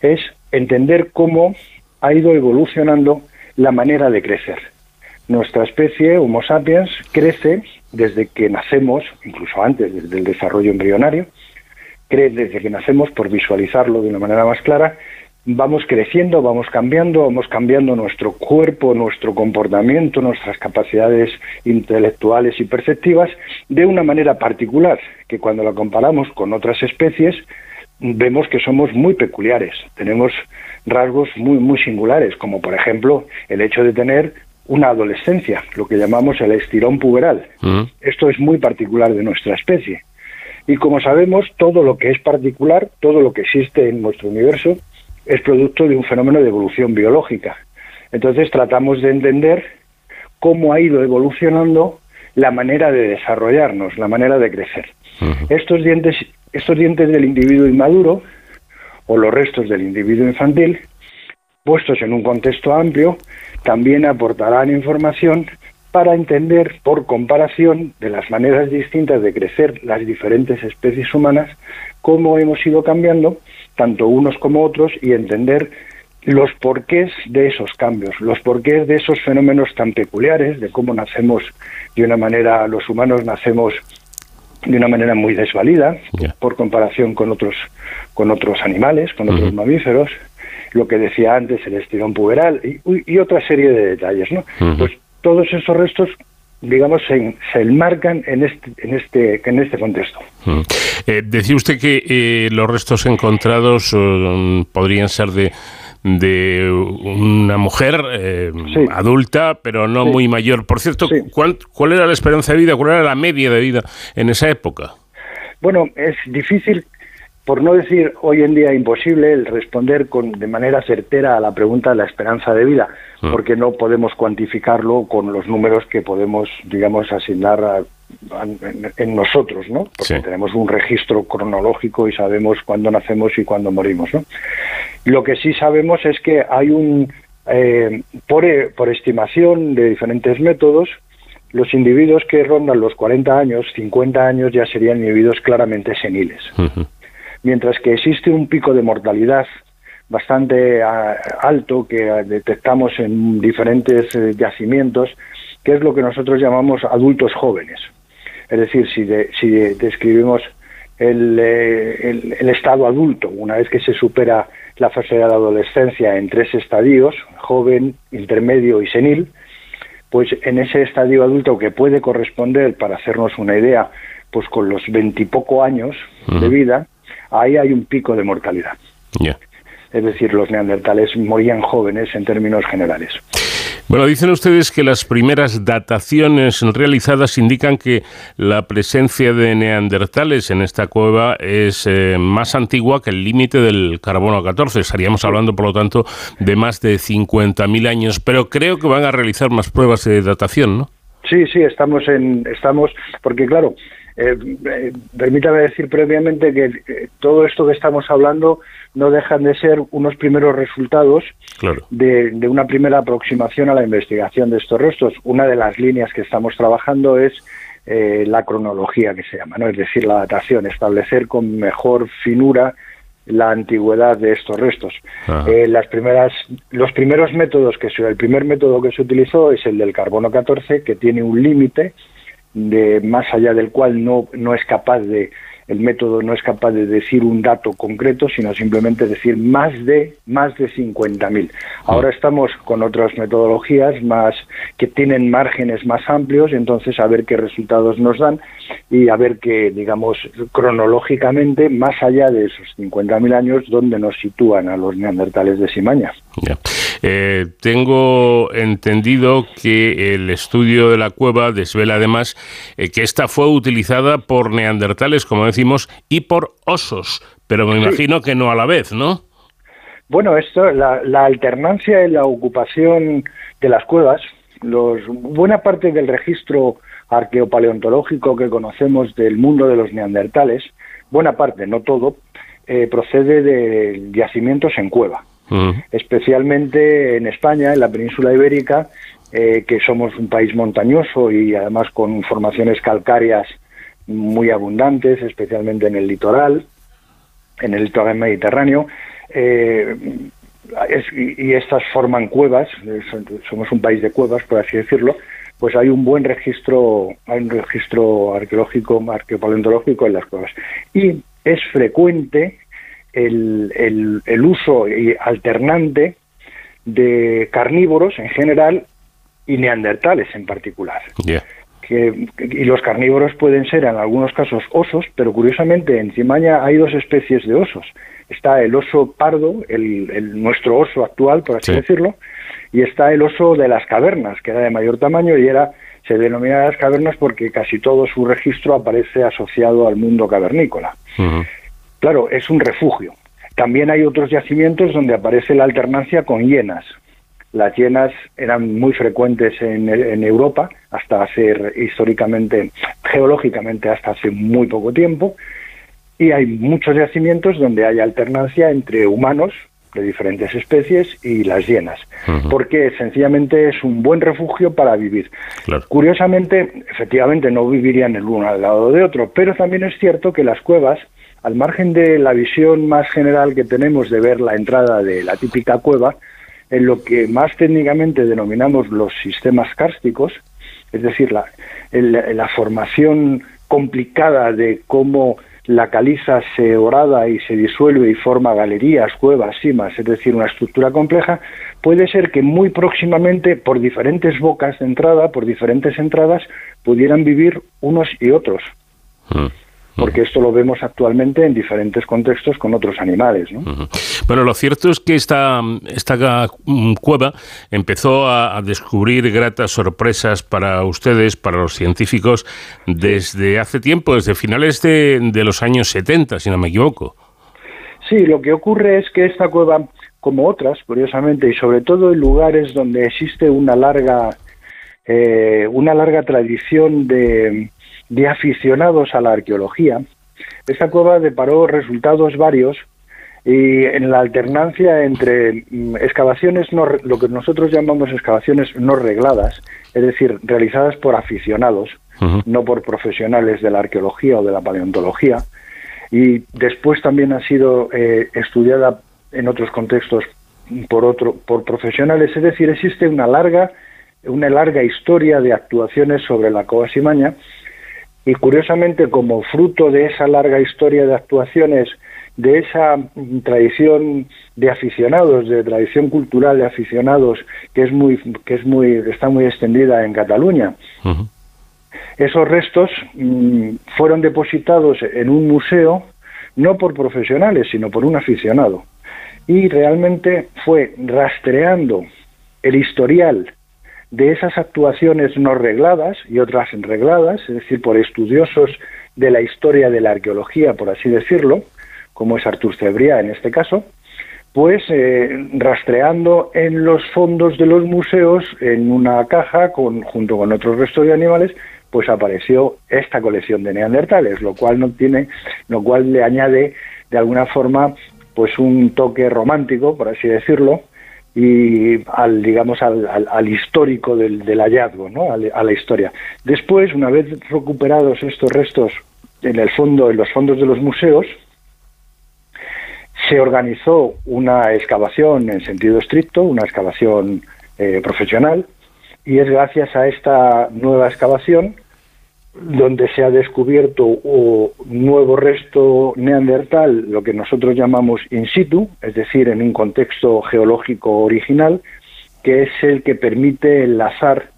es entender cómo ha ido evolucionando la manera de crecer. Nuestra especie, Homo sapiens, crece desde que nacemos, incluso antes, desde el desarrollo embrionario, crece desde que nacemos, por visualizarlo de una manera más clara, vamos creciendo, vamos cambiando, vamos cambiando nuestro cuerpo, nuestro comportamiento, nuestras capacidades intelectuales y perceptivas de una manera particular, que cuando la comparamos con otras especies vemos que somos muy peculiares, tenemos rasgos muy muy singulares, como por ejemplo el hecho de tener una adolescencia, lo que llamamos el estirón puberal. Mm. Esto es muy particular de nuestra especie. Y como sabemos, todo lo que es particular, todo lo que existe en nuestro universo, es producto de un fenómeno de evolución biológica. Entonces tratamos de entender cómo ha ido evolucionando la manera de desarrollarnos, la manera de crecer. Estos dientes, estos dientes del individuo inmaduro o los restos del individuo infantil, puestos en un contexto amplio, también aportarán información para entender por comparación de las maneras distintas de crecer las diferentes especies humanas cómo hemos ido cambiando tanto unos como otros, y entender los porqués de esos cambios, los porqués de esos fenómenos tan peculiares, de cómo nacemos de una manera, los humanos nacemos de una manera muy desvalida por comparación con otros con otros animales, con otros mamíferos, lo que decía antes el estirón puberal y, otra serie de detalles, ¿no? Pues todos esos restos digamos, se, se enmarcan en este, en este, en este contexto. Mm. Eh, decía usted que eh, los restos encontrados mm, podrían ser de, de una mujer eh, adulta, pero no muy mayor. Por cierto, ¿cuál, ¿cuál era la esperanza de vida? ¿Cuál era la media de vida en esa época? Bueno, es difícil por no decir hoy en día imposible, el responder con, de manera certera a la pregunta de la esperanza de vida, mm. porque no podemos cuantificarlo con los números que podemos, digamos, asignar en, nosotros, ¿no? Porque tenemos un registro cronológico y sabemos cuándo nacemos y cuándo morimos, ¿no? Lo que sí sabemos es que hay un, eh, por, por estimación de diferentes métodos, los individuos que rondan los 40 años, 50 años ya serían individuos claramente seniles mientras que existe un pico de mortalidad bastante ah, alto que detectamos en diferentes eh, yacimientos, que es lo que nosotros llamamos adultos jóvenes. Es decir, si, si describimos el, eh, el, estado adulto, una vez que se supera la fase de la adolescencia en tres estadios, joven, intermedio y senil, pues en ese estadio adulto que puede corresponder, para hacernos una idea, pues con los veintipoco años de vida, ahí hay un pico de mortalidad. Es decir, los neandertales morían jóvenes en términos generales. Bueno, dicen ustedes que las primeras dataciones realizadas indican que la presencia de neandertales en esta cueva es eh, más antigua que el límite del carbono 14. Estaríamos hablando, por lo tanto, de más de 50.000 años, pero creo que van a realizar más pruebas de datación, ¿no? Sí, sí, estamos en, estamos, porque claro, eh, eh, permítame decir previamente que eh, todo esto que estamos hablando no dejan de ser unos primeros resultados de, una primera aproximación a la investigación de estos restos. Una de las líneas que estamos trabajando es la cronología que se llama, ¿no? es decir, la datación, establecer con mejor finura la antigüedad de estos restos. las primeras, los primeros métodos que se, el primer método que se utilizó es el del carbono 14, que tiene un límite de más allá del cual no, no es capaz de el método no es capaz de decir un dato concreto, sino simplemente decir más de más de 50.000. Ahora estamos con otras metodologías más que tienen márgenes más amplios, entonces a ver qué resultados nos dan y a ver que digamos cronológicamente más allá de esos 50.000 años dónde nos sitúan a los neandertales de Simaña. Eh, tengo entendido que el estudio de la cueva desvela además eh, que esta fue utilizada por neandertales, como decimos, y por osos, pero me imagino que no a la vez, ¿no? Bueno, esto, la, alternancia en la ocupación de las cuevas, los, buena parte del registro arqueopaleontológico que conocemos del mundo de los neandertales, buena parte, no todo, eh, procede de yacimientos en cueva especialmente en España, en la península ibérica, eh, que somos un país montañoso y además con formaciones calcáreas muy abundantes, especialmente en el litoral, en el litoral mediterráneo. Eh, y, estas forman cuevas, somos un país de cuevas, por así decirlo, pues hay un buen registro, hay un registro arqueológico, arqueopaleontológico en las cuevas. Y es frecuente el, el, uso alternante de carnívoros en general y neandertales en particular. Que, y los carnívoros pueden ser en algunos casos osos, pero curiosamente en Cimaña hay dos especies de osos. Está el oso pardo, el, nuestro oso actual, por así decirlo, y está el oso de las cavernas, que era de mayor tamaño y era se denomina las cavernas porque casi todo su registro aparece asociado al mundo cavernícola. Claro, es un refugio. También hay otros yacimientos donde aparece la alternancia con hienas. Las hienas eran muy frecuentes en, Europa hasta hace históricamente, geológicamente hasta hace muy poco tiempo. Y hay muchos yacimientos donde hay alternancia entre humanos de diferentes especies y las hienas, porque sencillamente es un buen refugio para vivir. Curiosamente, efectivamente no vivirían el uno al lado de otro, pero también es cierto que las cuevas al margen de la visión más general que tenemos de ver la entrada de la típica cueva, en lo que más técnicamente denominamos los sistemas kársticos, es decir, la, la formación complicada de cómo la caliza se orada y se disuelve y forma galerías, cuevas, cimas, es decir, una estructura compleja, puede ser que muy próximamente, por diferentes bocas de entrada, por diferentes entradas, pudieran vivir unos y otros. Mm porque esto lo vemos actualmente en diferentes contextos con otros animales. ¿no? Bueno, lo cierto es que esta, esta mm, cueva empezó a, descubrir gratas sorpresas para ustedes, para los científicos, desde hace tiempo, desde finales de, los años 70, si no me equivoco. Sí, lo que ocurre es que esta cueva, como otras, curiosamente, y sobre todo en lugares donde existe una larga, eh, una larga tradición de, de aficionados a la arqueología, esta cueva deparó resultados varios y en la alternancia entre mm, excavaciones no, lo que nosotros llamamos excavaciones no regladas, es decir, realizadas por aficionados, no por profesionales de la arqueología o de la paleontología, y después también ha sido eh, estudiada en otros contextos por otro por profesionales, es decir, existe una larga una larga historia de actuaciones sobre la Cova Simaña y curiosamente como fruto de esa larga historia de actuaciones de esa tradición de aficionados, de tradición cultural de aficionados que es muy que es muy está muy extendida en Cataluña. Esos restos mm, fueron depositados en un museo no por profesionales, sino por un aficionado. Y realmente fue rastreando el historial de esas actuaciones no regladas y otras regladas, es decir, por estudiosos de la historia de la arqueología, por así decirlo, como es Artur Cebría en este caso, pues eh, rastreando en los fondos de los museos, en una caja, con, junto con otros restos de animales, pues apareció esta colección de neandertales, lo cual no tiene, lo cual le añade de alguna forma pues un toque romántico, por así decirlo, y al digamos al, al, histórico del, hallazgo, ¿no? a la historia. Después, una vez recuperados estos restos en el fondo, en los fondos de los museos, se organizó una excavación en sentido estricto, una excavación eh, profesional, y es gracias a esta nueva excavación donde se ha descubierto un nuevo resto neandertal, lo que nosotros llamamos in situ, es decir, en un contexto geológico original, que es el que permite enlazar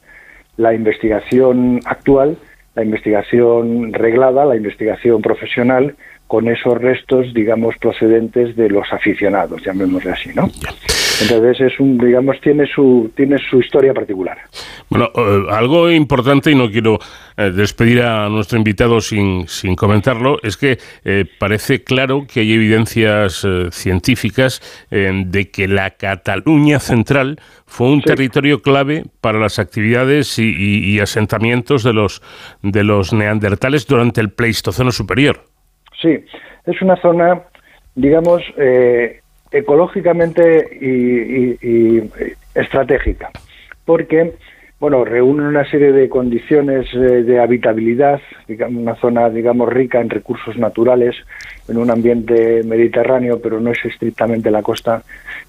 la investigación actual, la investigación reglada, la investigación profesional con esos restos, digamos, procedentes de los aficionados, llamémosle así, ¿no? Entonces es un, digamos, tiene su tiene su historia particular. Bueno, eh, algo importante y no quiero eh, despedir a nuestro invitado sin, sin comentarlo es que eh, parece claro que hay evidencias científicas de que la Cataluña central fue un territorio clave para las actividades y, y asentamientos de los de los neandertales durante el Pleistoceno superior. Sí, es una zona, digamos, eh, ecológicamente y, estratégica, porque bueno, reúne una serie de condiciones eh, de habitabilidad, una zona, digamos, rica en recursos naturales, en un ambiente mediterráneo, pero no es estrictamente la costa,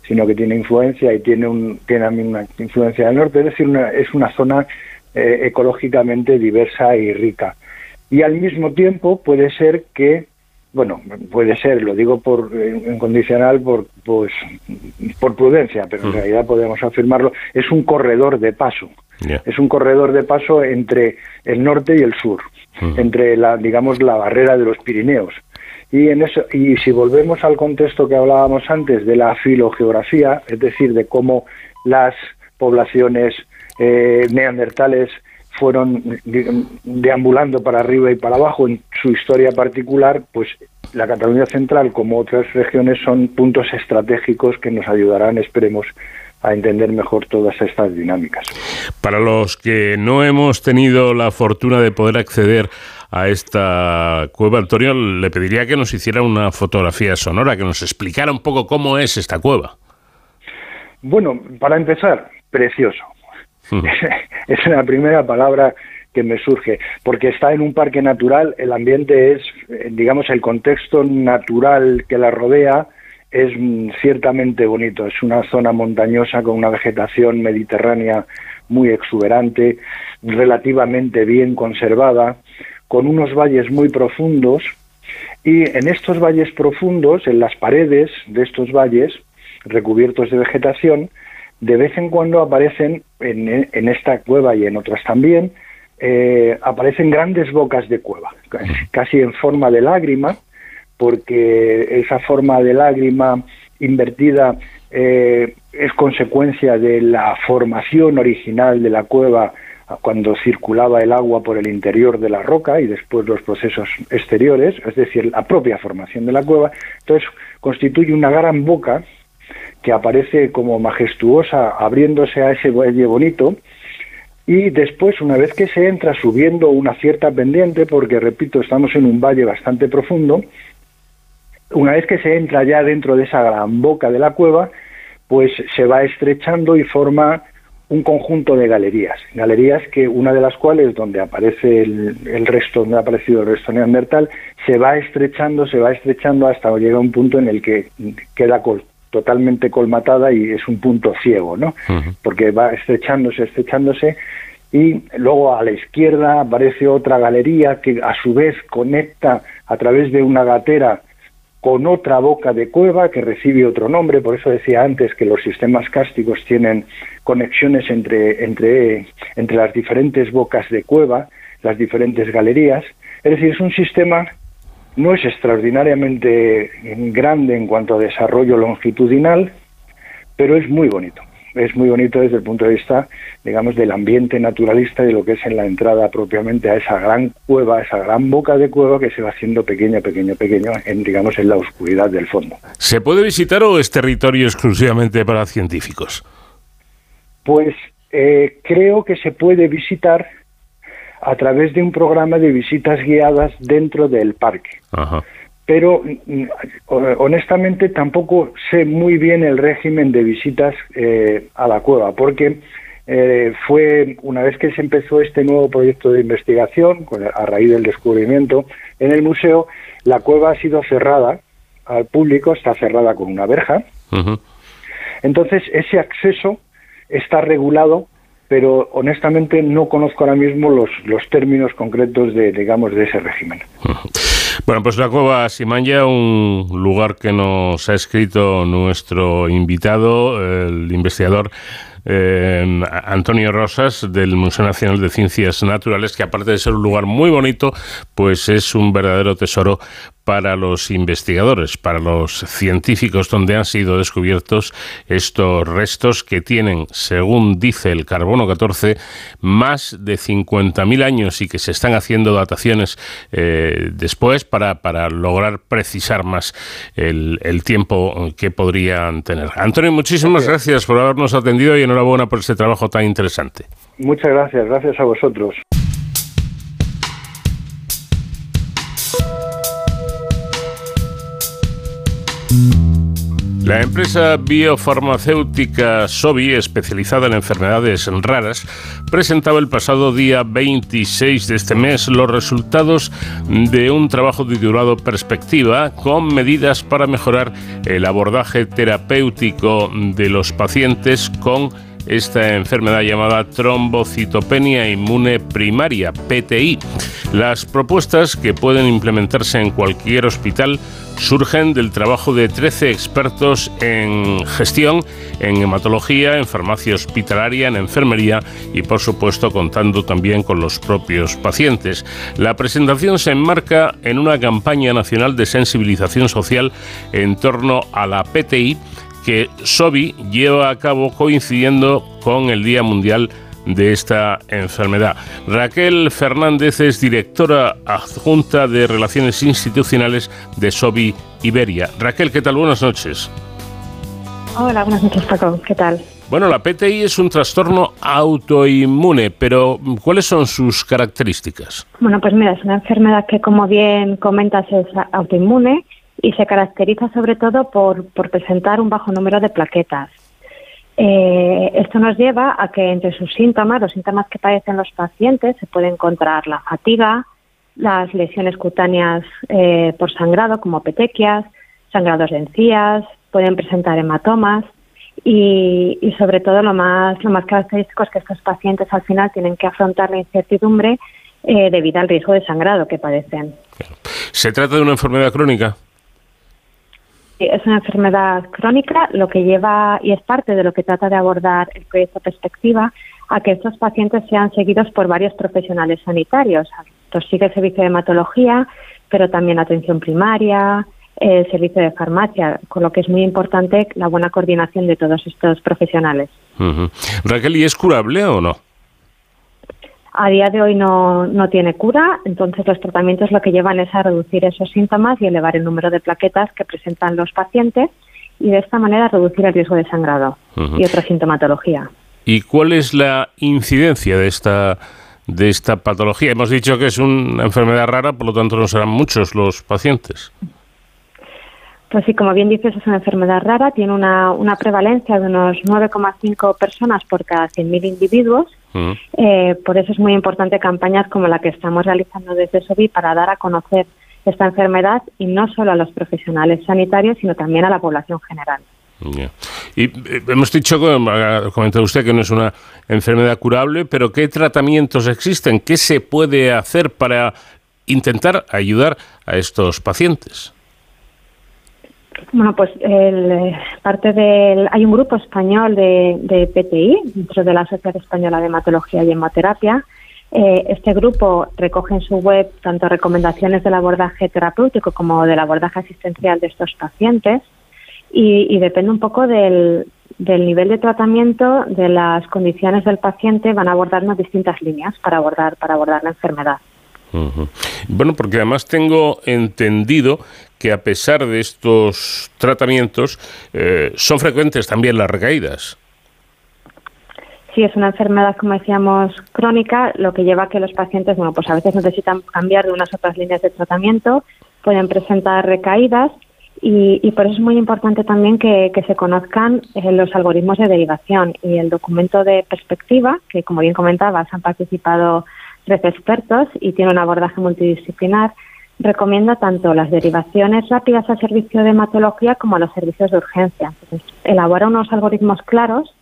sino que tiene influencia y tiene, un, tiene una influencia del norte, es decir, es una zona eh, ecológicamente diversa y rica. Y al mismo tiempo puede ser que bueno, puede ser, lo digo por en condicional por pues por prudencia, pero en mm. realidad podemos afirmarlo, es un corredor de paso. Es un corredor de paso entre el norte y el sur, mm. entre la digamos la barrera de los Pirineos. Y en eso y si volvemos al contexto que hablábamos antes de la filogeografía, es decir, de cómo las poblaciones eh, neandertales fueron deambulando para arriba y para abajo en su historia particular, pues la Cataluña Central, como otras regiones, son puntos estratégicos que nos ayudarán, esperemos, a entender mejor todas estas dinámicas. Para los que no hemos tenido la fortuna de poder acceder a esta cueva, Antonio, le pediría que nos hiciera una fotografía sonora, que nos explicara un poco cómo es esta cueva. Bueno, para empezar, precioso. [LAUGHS] es la primera palabra que me surge, porque está en un parque natural, el ambiente es, eh, digamos, el contexto natural que la rodea es mm, ciertamente bonito. Es una zona montañosa con una vegetación mediterránea muy exuberante, relativamente bien conservada, con unos valles muy profundos y en estos valles profundos, en las paredes de estos valles recubiertos de vegetación, de vez en cuando aparecen en, esta cueva y en otras también, eh, aparecen grandes bocas de cueva, casi en forma de lágrima, porque esa forma de lágrima invertida eh, es consecuencia de la formación original de la cueva cuando circulaba el agua por el interior de la roca y después los procesos exteriores, es decir, la propia formación de la cueva. Entonces constituye una gran boca que aparece como majestuosa abriéndose a ese valle bonito y después, una vez que se entra subiendo una cierta pendiente, porque repito, estamos en un valle bastante profundo, una vez que se entra ya dentro de esa gran boca de la cueva, pues se va estrechando y forma un conjunto de galerías. Galerías que una de las cuales, donde aparece el, resto, donde ha aparecido el resto neandertal, se va estrechando, se va estrechando hasta llegar a un punto en el que queda totalmente colmatada y es un punto ciego, ¿no? Porque va estrechándose, estrechándose y luego a la izquierda aparece otra galería que a su vez conecta a través de una gatera con otra boca de cueva que recibe otro nombre, por eso decía antes que los sistemas cásticos tienen conexiones entre, entre, entre las diferentes bocas de cueva, las diferentes galerías, es decir, es un sistema no es extraordinariamente grande en cuanto a desarrollo longitudinal, pero es muy bonito es muy bonito desde el punto de vista, digamos, del ambiente naturalista y de lo que es en la entrada propiamente a esa gran cueva, esa gran boca de cueva que se va haciendo pequeña, pequeño, pequeño, en, digamos, en la oscuridad del fondo. ¿Se puede visitar o es territorio exclusivamente para científicos? Pues eh, creo que se puede visitar a través de un programa de visitas guiadas dentro del parque. Ajá pero mm, honestamente tampoco sé muy bien el régimen de visitas eh, a la cueva, porque eh, fue una vez que se empezó este nuevo proyecto de investigación, a raíz del descubrimiento en el museo, la cueva ha sido cerrada al público, está cerrada con una verja. Entonces, ese acceso está regulado, pero honestamente no conozco ahora mismo los, los términos concretos de, digamos, de ese régimen. Bueno, pues la cueva Simanya, un lugar que nos ha escrito nuestro invitado, el investigador eh, Antonio Rosas del Museo Nacional de Ciencias Naturales, que aparte de ser un lugar muy bonito, pues es un verdadero tesoro para los investigadores, para los científicos, donde han sido descubiertos estos restos que tienen, según dice el carbono 14, más de 50.000 años y que se están haciendo dataciones eh, después para, para, lograr precisar más el, tiempo que podrían tener. Antonio, muchísimas gracias por habernos atendido y enhorabuena por este trabajo tan interesante. Muchas gracias, gracias a vosotros. La empresa biofarmacéutica Sobi, especializada en enfermedades raras, presentaba el pasado día 26 de este mes los resultados de un trabajo titulado Perspectiva con medidas para mejorar el abordaje terapéutico de los pacientes con esta enfermedad llamada trombocitopenia inmune primaria, PTI. Las propuestas que pueden implementarse en cualquier hospital surgen del trabajo de 13 expertos en gestión, en hematología, en farmacia hospitalaria, en enfermería y por supuesto contando también con los propios pacientes. La presentación se enmarca en una campaña nacional de sensibilización social en torno a la PTI que SOBI lleva a cabo coincidiendo con el Día Mundial de esta enfermedad. Raquel Fernández es directora adjunta de Relaciones Institucionales de SOBI Iberia. Raquel, ¿qué tal? Buenas noches. Hola, buenas noches, Paco. ¿Qué tal? Bueno, la PTI es un trastorno autoinmune, pero ¿cuáles son sus características? Bueno, pues mira, es una enfermedad que, como bien comentas, es autoinmune y se caracteriza sobre todo por, presentar un bajo número de plaquetas. Eh, esto nos lleva a que entre sus síntomas, los síntomas que padecen los pacientes, se puede encontrar la fatiga, las lesiones cutáneas eh, por sangrado, como petequias, sangrados de encías, pueden presentar hematomas y, sobre todo lo más, lo más característico es que estos pacientes al final tienen que afrontar la incertidumbre eh, debido al riesgo de sangrado que padecen. ¿Se trata de una enfermedad crónica? Es una enfermedad crónica, lo que lleva y es parte de lo que trata de abordar el proyecto Perspectiva, a que estos pacientes sean seguidos por varios profesionales sanitarios. Esto sigue el servicio de hematología, pero también atención primaria, el servicio de farmacia, con lo que es muy importante la buena coordinación de todos estos profesionales. Raquel, ¿y es curable o no? A día de hoy no, no tiene cura, entonces los tratamientos lo que llevan es a reducir esos síntomas y elevar el número de plaquetas que presentan los pacientes y de esta manera reducir el riesgo de sangrado y otra sintomatología. ¿Y cuál es la incidencia de esta de esta patología? Hemos dicho que es una enfermedad rara, por lo tanto no serán muchos los pacientes. Pues sí, como bien dices, es una enfermedad rara, tiene una, una prevalencia de unos 9,5 personas por cada 100.000 individuos. Eh, por eso es muy importante campañas como la que estamos realizando desde SOBI para dar a conocer esta enfermedad y no solo a los profesionales sanitarios, sino también a la población general. Y eh, hemos dicho, ha comentado usted que no es una enfermedad curable, pero ¿qué tratamientos existen? ¿Qué se puede hacer para intentar ayudar a estos pacientes? Bueno, pues el, parte del, hay un grupo español de, de PTI dentro de la Sociedad Española de Hematología y Hemoterapia eh, este grupo recoge en su web tanto recomendaciones del abordaje terapéutico como del abordaje asistencial de estos pacientes y, depende un poco del, nivel de tratamiento, de las condiciones del paciente, van a abordarnos distintas líneas para abordar, para abordar la enfermedad. Bueno, porque además tengo entendido que a pesar de estos tratamientos eh, son frecuentes también las recaídas. Sí, es una enfermedad, como decíamos, crónica, lo que lleva a que los pacientes, bueno, pues a veces necesitan cambiar de unas otras líneas de tratamiento, pueden presentar recaídas y, por eso es muy importante también que, se conozcan eh, los algoritmos de derivación y el documento de perspectiva, que como bien comentabas, han participado tres expertos y tiene un abordaje multidisciplinar, recomienda tanto las derivaciones rápidas al servicio de hematología como a los servicios de urgencia. Entonces, elabora unos algoritmos claros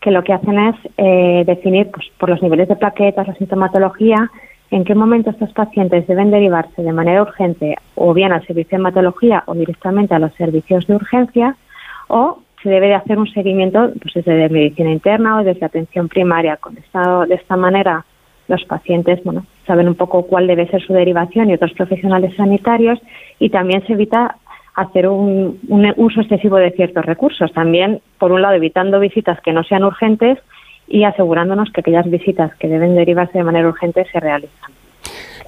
que lo que hacen es eh, definir pues, por los niveles de plaquetas, la sintomatología, en qué momento estos pacientes deben derivarse de manera urgente o bien al servicio de hematología o directamente a los servicios de urgencia o se debe de hacer un seguimiento pues, desde medicina interna o desde atención primaria. Con esta, de esta manera los pacientes bueno, saben un poco cuál debe ser su derivación y otros profesionales sanitarios y también se evita hacer un, uso excesivo de ciertos recursos. También, por un lado, evitando visitas que no sean urgentes y asegurándonos que aquellas visitas que deben derivarse de manera urgente se realizan.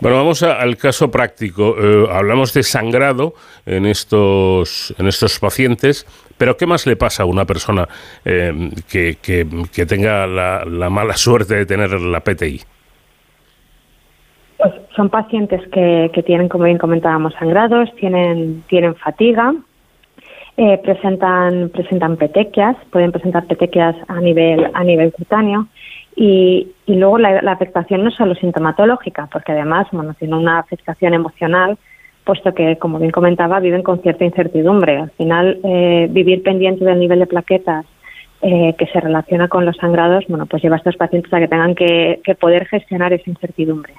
Bueno, vamos al caso práctico. Eh, hablamos de sangrado en estos, en estos pacientes, pero ¿qué más le pasa a una persona eh, que, que, tenga la mala [LAUGHS] suerte de tener la PTI? Son pacientes que, que tienen, como bien comentábamos, sangrados, tienen, tienen fatiga, eh, presentan, presentan petequias, pueden presentar petequias a nivel, a nivel cutáneo y, y luego la, afectación no es solo sintomatológica, porque además bueno, tiene una afectación emocional, puesto que, como bien comentaba, viven con cierta incertidumbre. Al final, eh, vivir pendiente del nivel de plaquetas eh, que se relaciona con los sangrados, bueno, pues lleva a estos pacientes a que tengan que, que poder gestionar esa incertidumbre.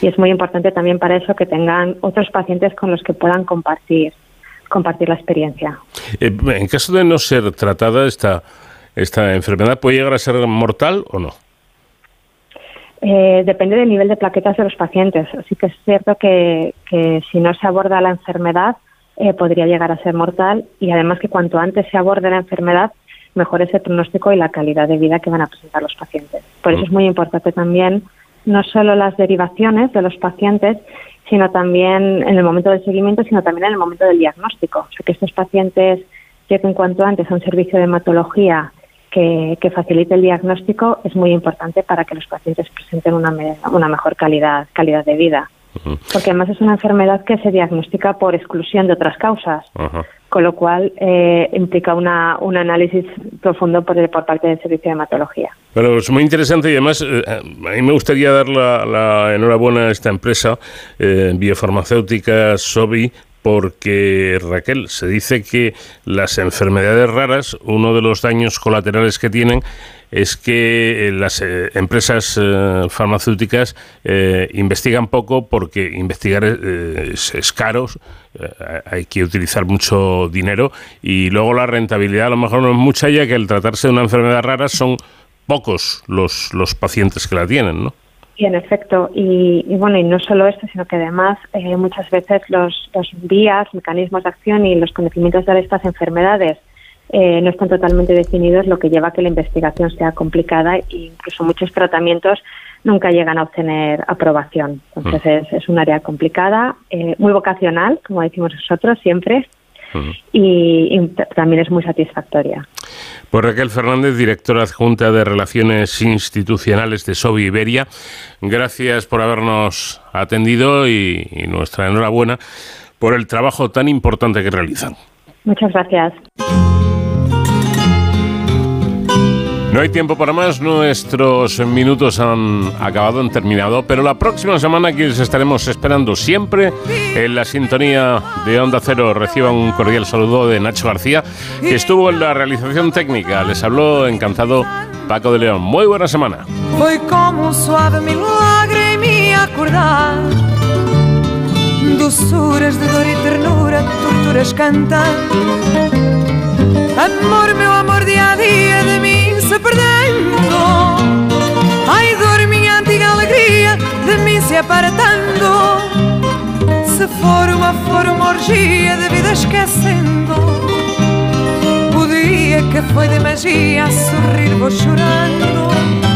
Y es muy importante también para eso que tengan otros pacientes con los que puedan compartir compartir la experiencia. Eh, en caso de no ser tratada esta esta enfermedad, ¿puede llegar a ser mortal o no? Eh, depende del nivel de plaquetas de los pacientes. Así que es cierto que, que si no se aborda la enfermedad, eh, podría llegar a ser mortal y además que cuanto antes se aborde la enfermedad, mejor es el pronóstico y la calidad de vida que van a presentar los pacientes. Por eso es muy importante también no solo las derivaciones de los pacientes, sino también en el momento del seguimiento, sino también en el momento del diagnóstico. O sea, que estos pacientes lleguen cuanto antes a un servicio de hematología que, facilite el diagnóstico es muy importante para que los pacientes presenten una, una mejor calidad, calidad de vida. Porque además es una enfermedad que se diagnostica por exclusión de otras causas con lo cual eh, implica una, un análisis profundo por, por parte del servicio de hematología. Bueno, es muy interesante y además eh, a mí me gustaría dar la, enhorabuena a esta empresa eh, biofarmacéutica SOBI porque Raquel, se dice que las enfermedades raras, uno de los daños colaterales que tienen es que eh, las eh, empresas eh, farmacéuticas investigan poco porque investigar es, caro, hay que utilizar mucho dinero y luego la rentabilidad a lo mejor no es mucha ya que al tratarse de una enfermedad rara son pocos los, los pacientes que la tienen, ¿no? Sí, en efecto. Y, bueno, y no solo esto, sino que además muchas veces los, los vías, mecanismos de acción y los conocimientos de estas enfermedades eh, no están totalmente definidos, lo que lleva a que la investigación sea complicada e incluso muchos tratamientos nunca llegan a obtener aprobación. Entonces es, un área complicada, eh, muy vocacional, como decimos nosotros siempre, y, también es muy satisfactoria. Pues Raquel Fernández, directora adjunta de Relaciones Institucionales de SOBI Iberia, gracias por habernos atendido y nuestra enhorabuena por el trabajo tan importante que realizan. Muchas gracias. No hay tiempo para más, nuestros minutos han acabado, han terminado, pero la próxima semana aquí estaremos esperando siempre en la sintonía de Onda Cero. Reciban un cordial saludo de Nacho García, que estuvo en la realización técnica. Les habló encantado Paco de León. Muy buena semana. Perdendo. Ai, dor, minha antiga alegria, de mim se apartando. Se for uma, for uma orgia de vida esquecendo. O dia que foi de magia, a sorrir vou chorando